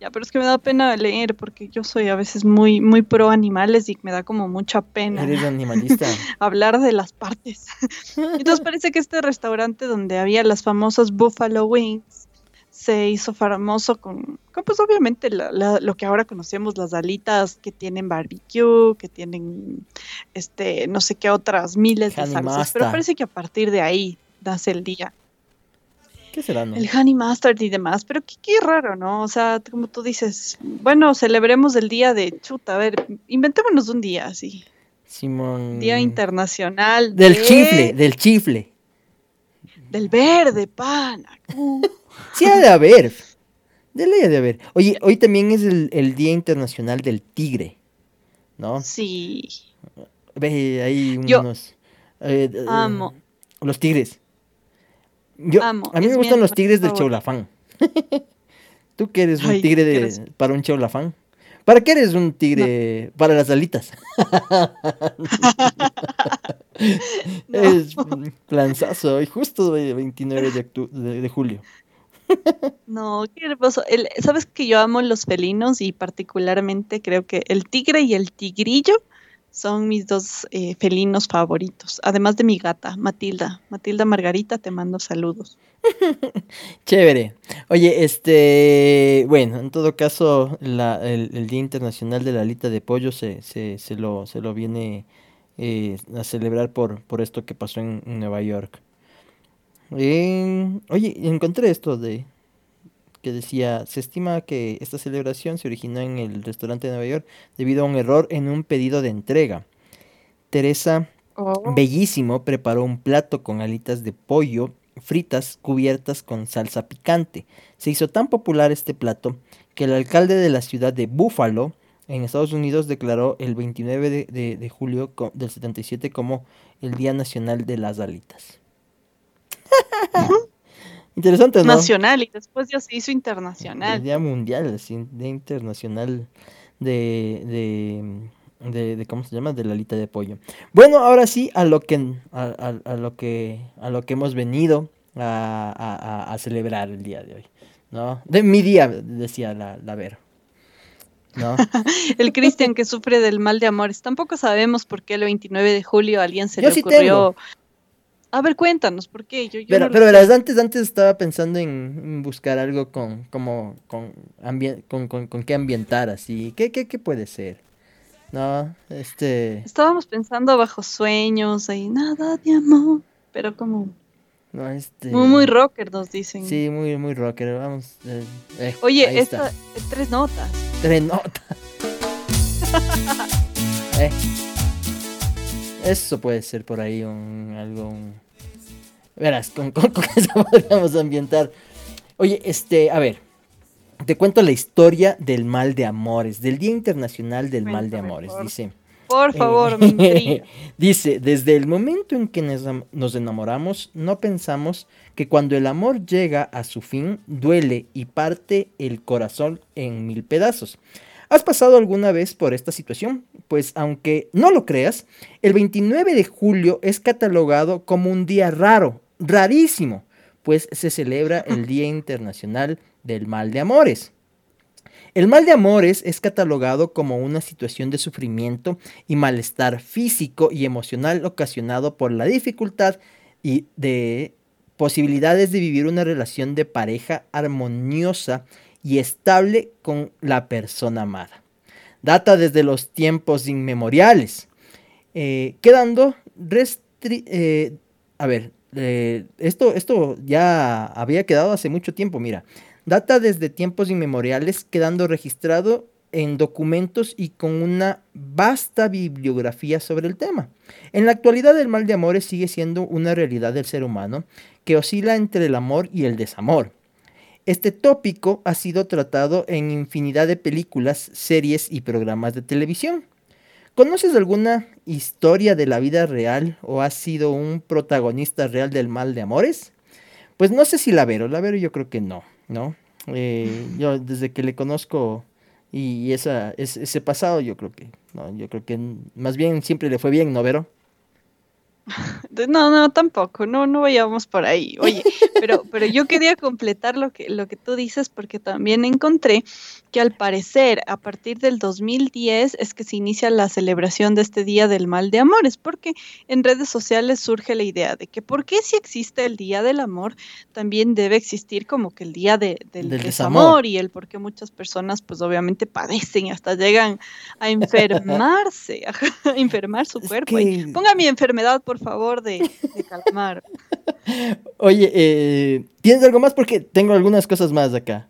Ya, pero es que me da pena leer porque yo soy a veces muy, muy pro animales y me da como mucha pena. Eres animalista. hablar de las partes. Entonces parece que este restaurante donde había las famosas Buffalo Wings se hizo famoso con, pues obviamente lo que ahora conocemos, las alitas que tienen barbecue, que tienen este no sé qué otras miles de salsas, pero parece que a partir de ahí nace el día. ¿Qué será, El honey mustard y demás, pero qué, qué, raro, ¿no? O sea, como tú dices, bueno, celebremos el día de chuta, a ver, inventémonos un día así. Simón. Día internacional. Del chifle, del chifle. Del verde, pana. Sí, ha de haber. De ley de haber. Oye, hoy también es el, Día Internacional del Tigre, ¿no? Sí. Ve, hay unos... Eh, eh, amo. Los tigres. Yo, amo. A mí me gustan los tigres del Chaulafán. ¿Tú qué eres un tigre de, para un Chaulafán? ¿Para qué eres un tigre? Para las alitas. Es planzazo. Y justo el 29 de julio. No, qué hermoso. Sabes que yo amo los felinos y particularmente creo que el tigre y el tigrillo son mis dos eh, felinos favoritos. Además de mi gata, Matilda. Matilda Margarita, te mando saludos. Chévere. Oye, este, bueno, en todo caso, el, Día Internacional de la Alita de Pollo se, se, se, lo, se lo viene eh, a celebrar por, por esto que pasó en Nueva York oye, encontré esto de que decía, se estima que esta celebración se originó en el restaurante de Nueva York debido a un error en un pedido de entrega. Teresa oh. Bellísimo preparó un plato con alitas de pollo fritas cubiertas con salsa picante. Se hizo tan popular este plato que el alcalde de la ciudad de Buffalo, en Estados Unidos, declaró el 29 de, de julio del 77 como el Día Nacional de las Alitas. Interesante, ¿no? Nacional y después ya se hizo internacional. El día mundial, sí, día internacional de, de, ¿cómo se llama? De la alita de pollo. Bueno, ahora sí a lo que a, lo que a lo que hemos venido a, celebrar el día de hoy, ¿no? De mi día, decía la, la Vero. ¿No? el Cristian que sufre del mal de amores. Tampoco sabemos por qué el 29 de julio a alguien se le ocurrió a ver, cuéntanos, ¿por qué? Yo, pero, pero verás, antes, antes estaba pensando en buscar algo con, como, con, con, con, con, qué ambientar, así. ¿Qué, qué, qué puede ser? No, este... Estábamos pensando bajo sueños, ahí, nada de amor, pero como... No, este... Muy, muy rocker nos dicen. Sí, muy, muy rocker, vamos. Eh, eh, Oye, esta, es tres notas. Tres notas. eh. Eso puede ser por ahí un, algo... Verás, con, con, eso podríamos ambientar. Oye, este, a ver. te cuento la historia del mal de amores, del Día Internacional del Mal de Amores. Dice. Por favor, Dice, desde el momento en que nos enamoramos, no pensamos que cuando el amor llega a su fin, duele y parte el corazón en mil pedazos. ¿Has pasado alguna vez por esta situación? Pues aunque no lo creas, el 29 de julio es catalogado como un día raro, rarísimo, pues se celebra el Día Internacional del Mal de Amores. El mal de amores es catalogado como una situación de sufrimiento y malestar físico y emocional ocasionado por la dificultad y de posibilidades de vivir una relación de pareja armoniosa y estable con la persona amada. Data desde los tiempos inmemoriales, eh, quedando eh, a ver, eh, esto, esto ya había quedado hace mucho tiempo, mira, data desde tiempos inmemoriales, quedando registrado en documentos y con una vasta bibliografía sobre el tema. En la actualidad el mal de amores sigue siendo una realidad del ser humano que oscila entre el amor y el desamor. Este tópico ha sido tratado en infinidad de películas, series y programas de televisión. ¿Conoces alguna historia de la vida real o has sido un protagonista real del mal de amores? Pues no sé si la vero, la vero yo creo que no, ¿no? Eh, yo desde que le conozco y esa, ese pasado yo creo que, no, yo creo que más bien siempre le fue bien, ¿no, Vero? No, no, tampoco, no, no vayamos por ahí. Oye, pero, pero yo quería completar lo que, lo que tú dices porque también encontré que al parecer a partir del 2010 es que se inicia la celebración de este Día del Mal de Amores, porque en redes sociales surge la idea de que por qué si existe el Día del Amor, también debe existir como que el Día del, desamor, y el por qué muchas personas pues obviamente padecen y hasta llegan a enfermarse, a enfermar su cuerpo. ponga mi enfermedad, por favor, de, calmar. Oye, eh, ¿tienes algo más? Porque tengo algunas cosas más acá.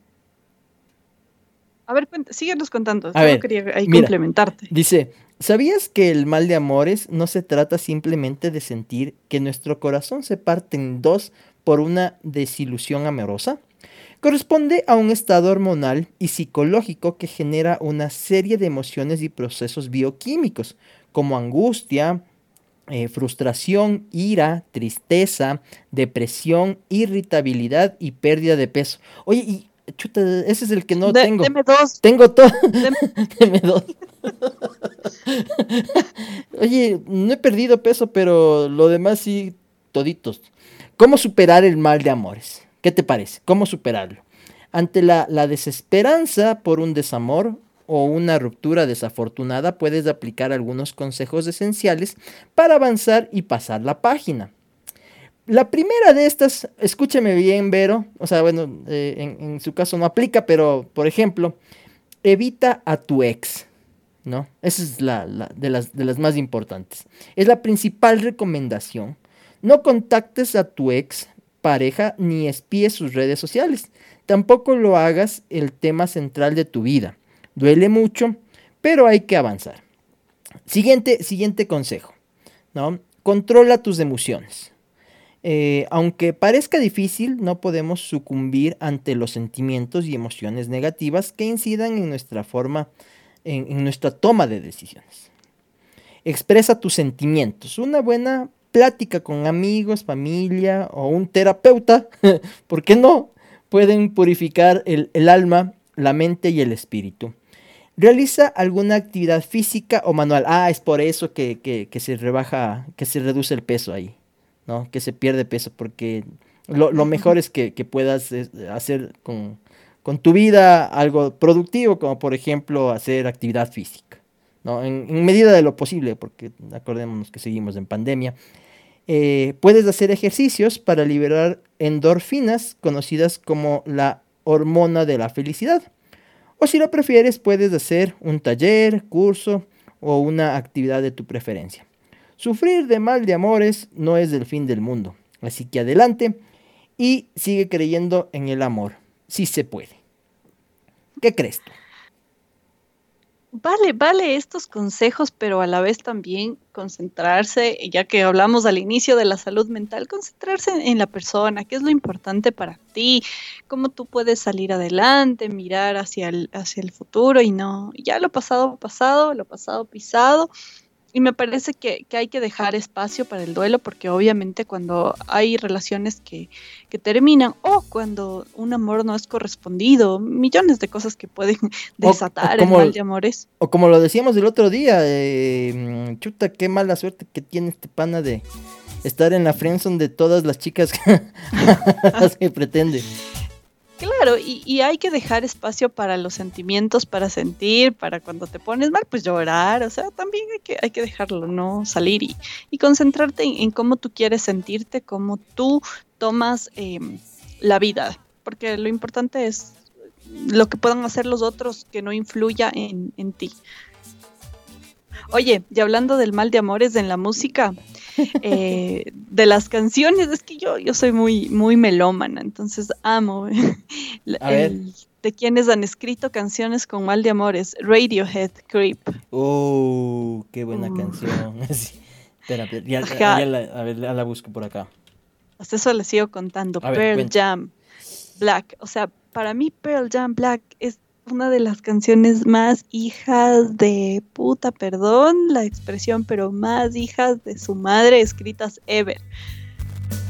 A ver, síguenos contando. A ver, quería ahí complementarte. Dice, ¿sabías que el mal de amores no se trata simplemente de sentir que nuestro corazón se parte en dos por una desilusión amorosa? Corresponde a un estado hormonal y psicológico que genera una serie de emociones y procesos bioquímicos, como angustia, eh, frustración, ira, tristeza, depresión, irritabilidad y pérdida de peso. Oye, y chuta, ese es el que no tengo. Deme dos. Tengo todo. Deme, dos. Oye, no he perdido peso, pero lo demás sí, toditos. ¿Cómo superar el mal de amores? ¿Qué te parece? ¿Cómo superarlo? Ante la, la desesperanza por un desamor o una ruptura desafortunada, puedes aplicar algunos consejos esenciales para avanzar y pasar la página. La primera de estas, escúcheme bien, Vero, o sea, bueno, eh, en, su caso no aplica, pero por ejemplo, evita a tu ex, ¿no? Esa es la, de, las, más importantes. Es la principal recomendación. No contactes a tu ex pareja ni espíes sus redes sociales. Tampoco lo hagas el tema central de tu vida. Duele mucho, pero hay que avanzar. Siguiente, siguiente consejo, ¿no? Controla tus emociones. Eh, aunque parezca difícil, no podemos sucumbir ante los sentimientos y emociones negativas que incidan en nuestra forma, en, nuestra toma de decisiones. Expresa tus sentimientos. Una buena plática con amigos, familia o un terapeuta, ¿por qué no? Pueden purificar el, alma, la mente y el espíritu. Realiza alguna actividad física o manual. Ah, es por eso que se rebaja, que se reduce el peso ahí. ¿No? Que se pierde peso, porque lo, mejor es que, puedas hacer con, tu vida algo productivo, como por ejemplo hacer actividad física, ¿no? En, medida de lo posible, porque acordémonos que seguimos en pandemia. Eh, puedes hacer ejercicios para liberar endorfinas, conocidas como la hormona de la felicidad. O si lo prefieres, puedes hacer un taller, curso o una actividad de tu preferencia. Sufrir de mal de amores no es el fin del mundo. Así que adelante y sigue creyendo en el amor. Si se puede. ¿Qué crees tú? vale, vale estos consejos, pero a la vez también concentrarse, ya que hablamos al inicio de la salud mental, concentrarse en, la persona, qué es lo importante para ti, cómo tú puedes salir adelante, mirar hacia el, hacia el futuro y no, ya lo pasado pasado, lo pasado pisado y me parece que, hay que dejar espacio para el duelo porque obviamente cuando hay relaciones que, terminan o cuando un amor no es correspondido, millones de cosas que pueden desatar el mal de amores. O como lo decíamos el otro día, eh, chuta, qué mala suerte que tiene este pana de estar en la friendzone de todas las chicas que pretende. Claro, y, hay que dejar espacio para los sentimientos, para sentir, para cuando te pones mal, pues llorar, o sea, también hay que, hay que dejarlo, ¿no? Salir y, concentrarte en, cómo tú quieres sentirte, cómo tú tomas em, la vida, porque lo importante es lo que puedan hacer los otros que no influya en, en ti. Oye, y hablando del mal de amores en la música, eh, de las canciones, es que yo, yo soy muy, muy melómana, entonces amo de quienes han escrito canciones con mal de amores, Radiohead Creep. Oh, qué buena uh. canción. Espera, ya, la, a ver, la busco por acá. Hasta eso le sigo contando. Pearl Jam, Black. O sea, para mí Pearl Jam Black es una de las canciones más hijas de puta, perdón la expresión, pero más hijas de su madre escritas ever.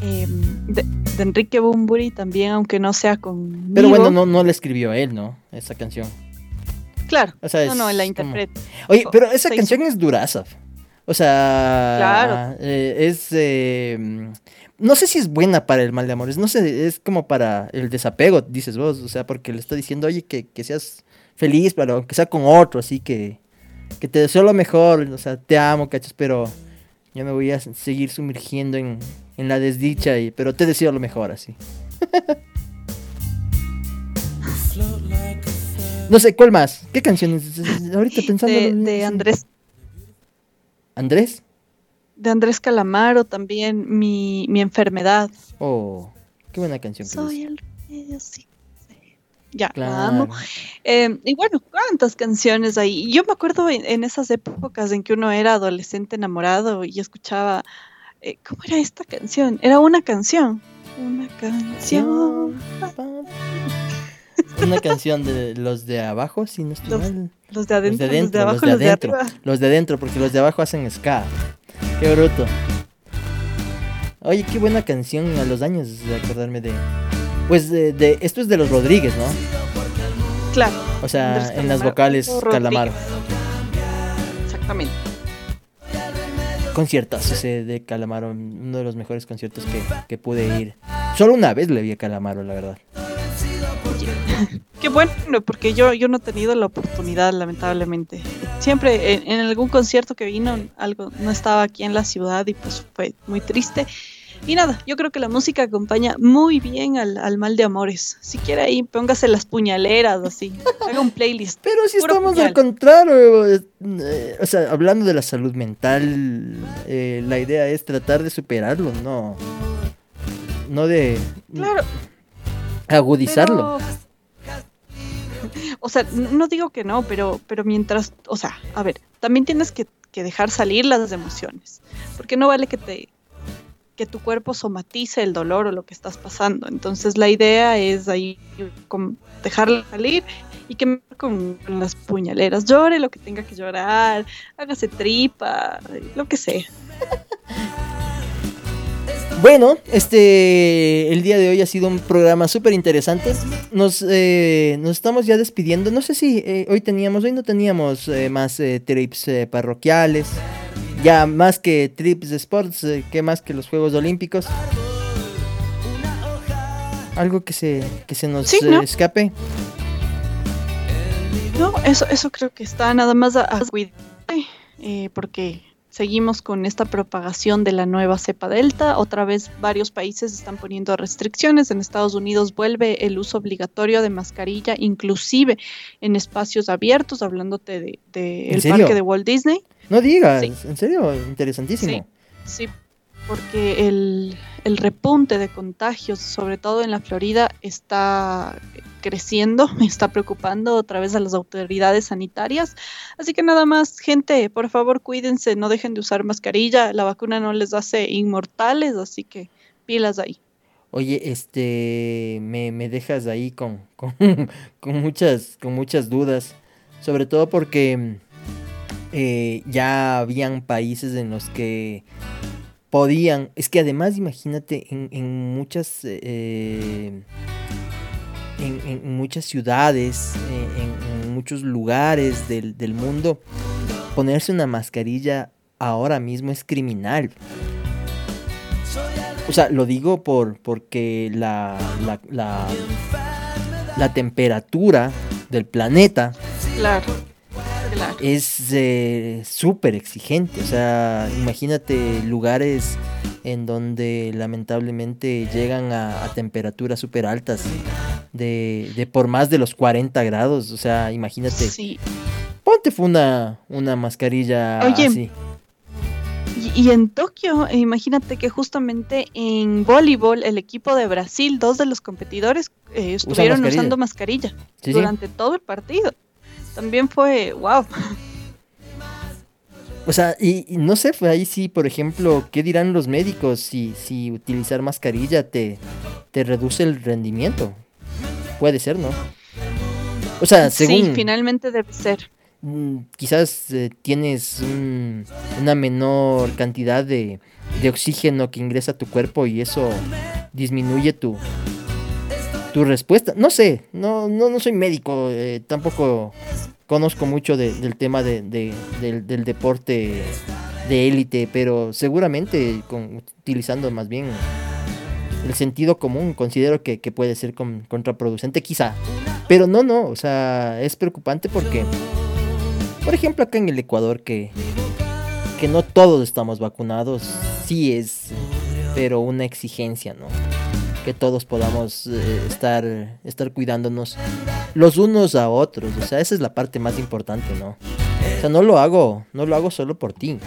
Em, de, Enrique Bumburi también, aunque no sea con. Pero bueno, no, no la escribió él, ¿no? Esa canción. Claro. no, no, la interpreta. Oye, pero esa canción es duraza. O sea, claro. Eh, es. Eh, no sé si es buena para el mal de amores, no sé, es como para el desapego, dices vos, o sea, porque le está diciendo, oye, que, seas feliz, pero aunque sea con otro, así que, que te deseo lo mejor, o sea, te amo, cachas, pero yo me voy a seguir sumergiendo en, la desdicha, y, pero te deseo lo mejor, así. no sé, ¿cuál más? ¿Qué canciones? Ahorita pensando. de Andrés. ¿Andrés? De Andrés Calamaro también, mi, enfermedad. Oh, qué buena canción. Soy el sí. Ya, la amo. Eh, y bueno, ¿cuántas canciones hay? Yo me acuerdo en, esas épocas en que uno era adolescente enamorado y escuchaba, eh, ¿cómo era esta canción? Era una canción. Una canción. Una canción de los de abajo, si no estoy los, mal. Los de adentro, los de, abajo, los de, adentro. Los de adentro, porque los de abajo hacen ska. Qué bruto. Oye, qué buena canción a los años de acordarme de. Pues de, esto es de los Rodríguez, ¿no? Claro. O sea, en las vocales Calamaro. Exactamente. Conciertos ese de Calamaro, uno de los mejores conciertos que, que pude ir. Solo una vez le vi a Calamaro, la verdad. Qué bueno, porque yo, yo no he tenido la oportunidad, lamentablemente. Siempre en, algún concierto que vino, algo no estaba aquí en la ciudad y pues fue muy triste. Y nada, yo creo que la música acompaña muy bien al, mal de amores. Si quiere ahí, póngase las puñaleras, así. Haga un playlist. Pero si estamos al contrario. Eh, o sea, hablando de la salud mental, eh, la idea es tratar de superarlo, no. No de. Claro. Agudizarlo. O sea, no digo que no, pero, pero mientras, o sea, a ver, también tienes que, dejar salir las emociones, porque no vale que te que tu cuerpo somatice el dolor o lo que estás pasando. Entonces la idea es ahí dejarlo salir y que con, con las puñaleras llore lo que tenga que llorar, hágase tripa, lo que sea. Bueno, este, el día de hoy ha sido un programa súper interesante. Nos, eh, nos estamos ya despidiendo. No sé si eh, hoy teníamos, hoy no teníamos eh, más trips parroquiales. Ya más que trips de sports, que más que los Juegos Olímpicos. Algo que se, que se nos escape. No, eso, eso creo que está nada más a, a cuidar, porque Seguimos con esta propagación de la nueva cepa delta. Otra vez varios países están poniendo restricciones. En Estados Unidos vuelve el uso obligatorio de mascarilla, inclusive en espacios abiertos, hablándote del de, el parque de Walt Disney. No digas, en serio, interesantísimo. Sí, porque el, el repunte de contagios, sobre todo en la Florida, está creciendo, me está preocupando otra vez a las autoridades sanitarias. Así que nada más, gente, por favor cuídense, no dejen de usar mascarilla, la vacuna no les hace inmortales, así que pilas ahí. Oye, este, me, me dejas ahí con, con, con, muchas, con muchas dudas, sobre todo porque eh, ya habían países en los que podían, es que además imagínate en, en muchas, eh, en, en, muchas ciudades, en, en muchos lugares del, del mundo, ponerse una mascarilla ahora mismo es criminal. O sea, lo digo por porque la, la, temperatura del planeta claro. es súper eh, exigente. O sea, imagínate lugares en donde lamentablemente llegan a, a temperaturas súper altas de, de, por más de los 40 grados. O sea, imagínate. Sí. Ponte una, una mascarilla Oye, así. Y, en Tokio, imagínate que justamente en voleibol el equipo de Brasil, dos de los competidores eh, estuvieron mascarilla. usando mascarilla Sí, sí. durante todo el partido. También fue, wow. O sea, y, y no sé, ahí sí, por ejemplo, ¿qué dirán los médicos si, si utilizar mascarilla te, te reduce el rendimiento? Puede ser, ¿no? O sea, según... Sí, finalmente debe ser. mm, quizás eh, tienes un- una menor cantidad de, de oxígeno que ingresa a tu cuerpo y eso disminuye tu, tu respuesta. No sé, no, no, no soy médico, eh, tampoco conozco mucho de- del tema de- de- del, del deporte de élite, pero seguramente con, utilizando más bien el sentido común considero que, puede ser con- contraproducente, quizá. Pero no, no, o sea, es preocupante porque, por ejemplo, acá en el Ecuador, que, que no todos estamos vacunados, sí es, pero una exigencia, ¿no? Que todos podamos eh, estar, estar cuidándonos los unos a otros, o sea, esa es la parte más importante, ¿no? O sea, no lo hago, no lo hago solo por ti.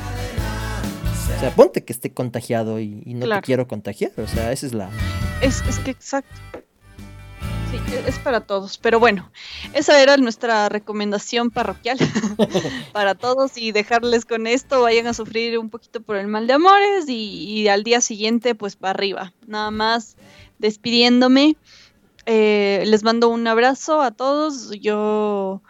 O sea, ponte que esté contagiado y, y no Claro. te quiero contagiar, o sea, esa es la... Es, es que exacto. Es para todos. Pero bueno, esa era nuestra recomendación parroquial para todos y dejarles con esto. Vayan a sufrir un poquito por el mal de amores y, y al día siguiente, pues para arriba. Nada más despidiéndome. Eh, les mando un abrazo a todos. Yo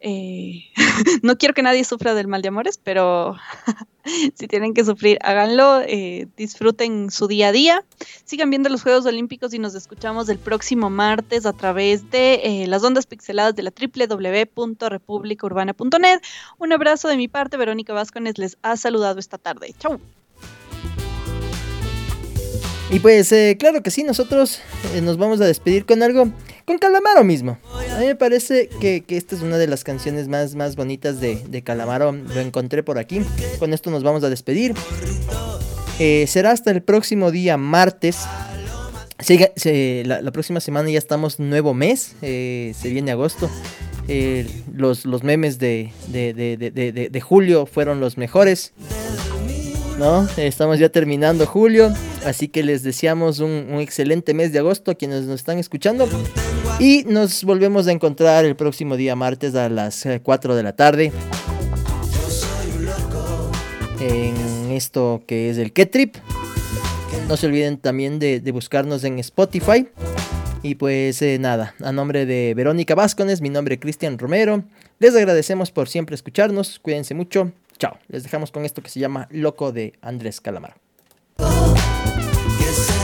eh, no quiero que nadie sufra del mal de amores, pero si tienen que sufrir, háganlo. eh, disfruten su día a día. Sigan viendo los Juegos Olímpicos y nos escuchamos el próximo martes a través de eh, las ondas pixeladas de la www.republicaurbana.net. Un abrazo de mi parte, Verónica Vázquez les ha saludado esta tarde. Chau. Y pues eh, claro que sí, nosotros eh, nos vamos a despedir con algo, con Calamaro mismo. A mí me parece que, que esta es una de las canciones más, más bonitas de, de Calamaro, lo encontré por aquí. Con esto nos vamos a despedir. Eh, será hasta el próximo día martes. La, próxima semana ya estamos nuevo mes, se viene agosto. Los, los memes de- de- de julio fueron los mejores. ¿no? Estamos ya terminando julio, así que les deseamos un, excelente mes de agosto a quienes nos están escuchando. Y nos volvemos a encontrar el próximo día martes a las eh, 4 de la tarde. En esto que es el Que Trip. No se olviden también de, buscarnos en Spotify. Y pues eh, nada, a nombre de Verónica Vázquez, mi nombre es Cristian Romero. Les agradecemos por siempre escucharnos. Cuídense mucho. Chao. Les dejamos con esto que se llama Loco de Andrés Calamaro. Que se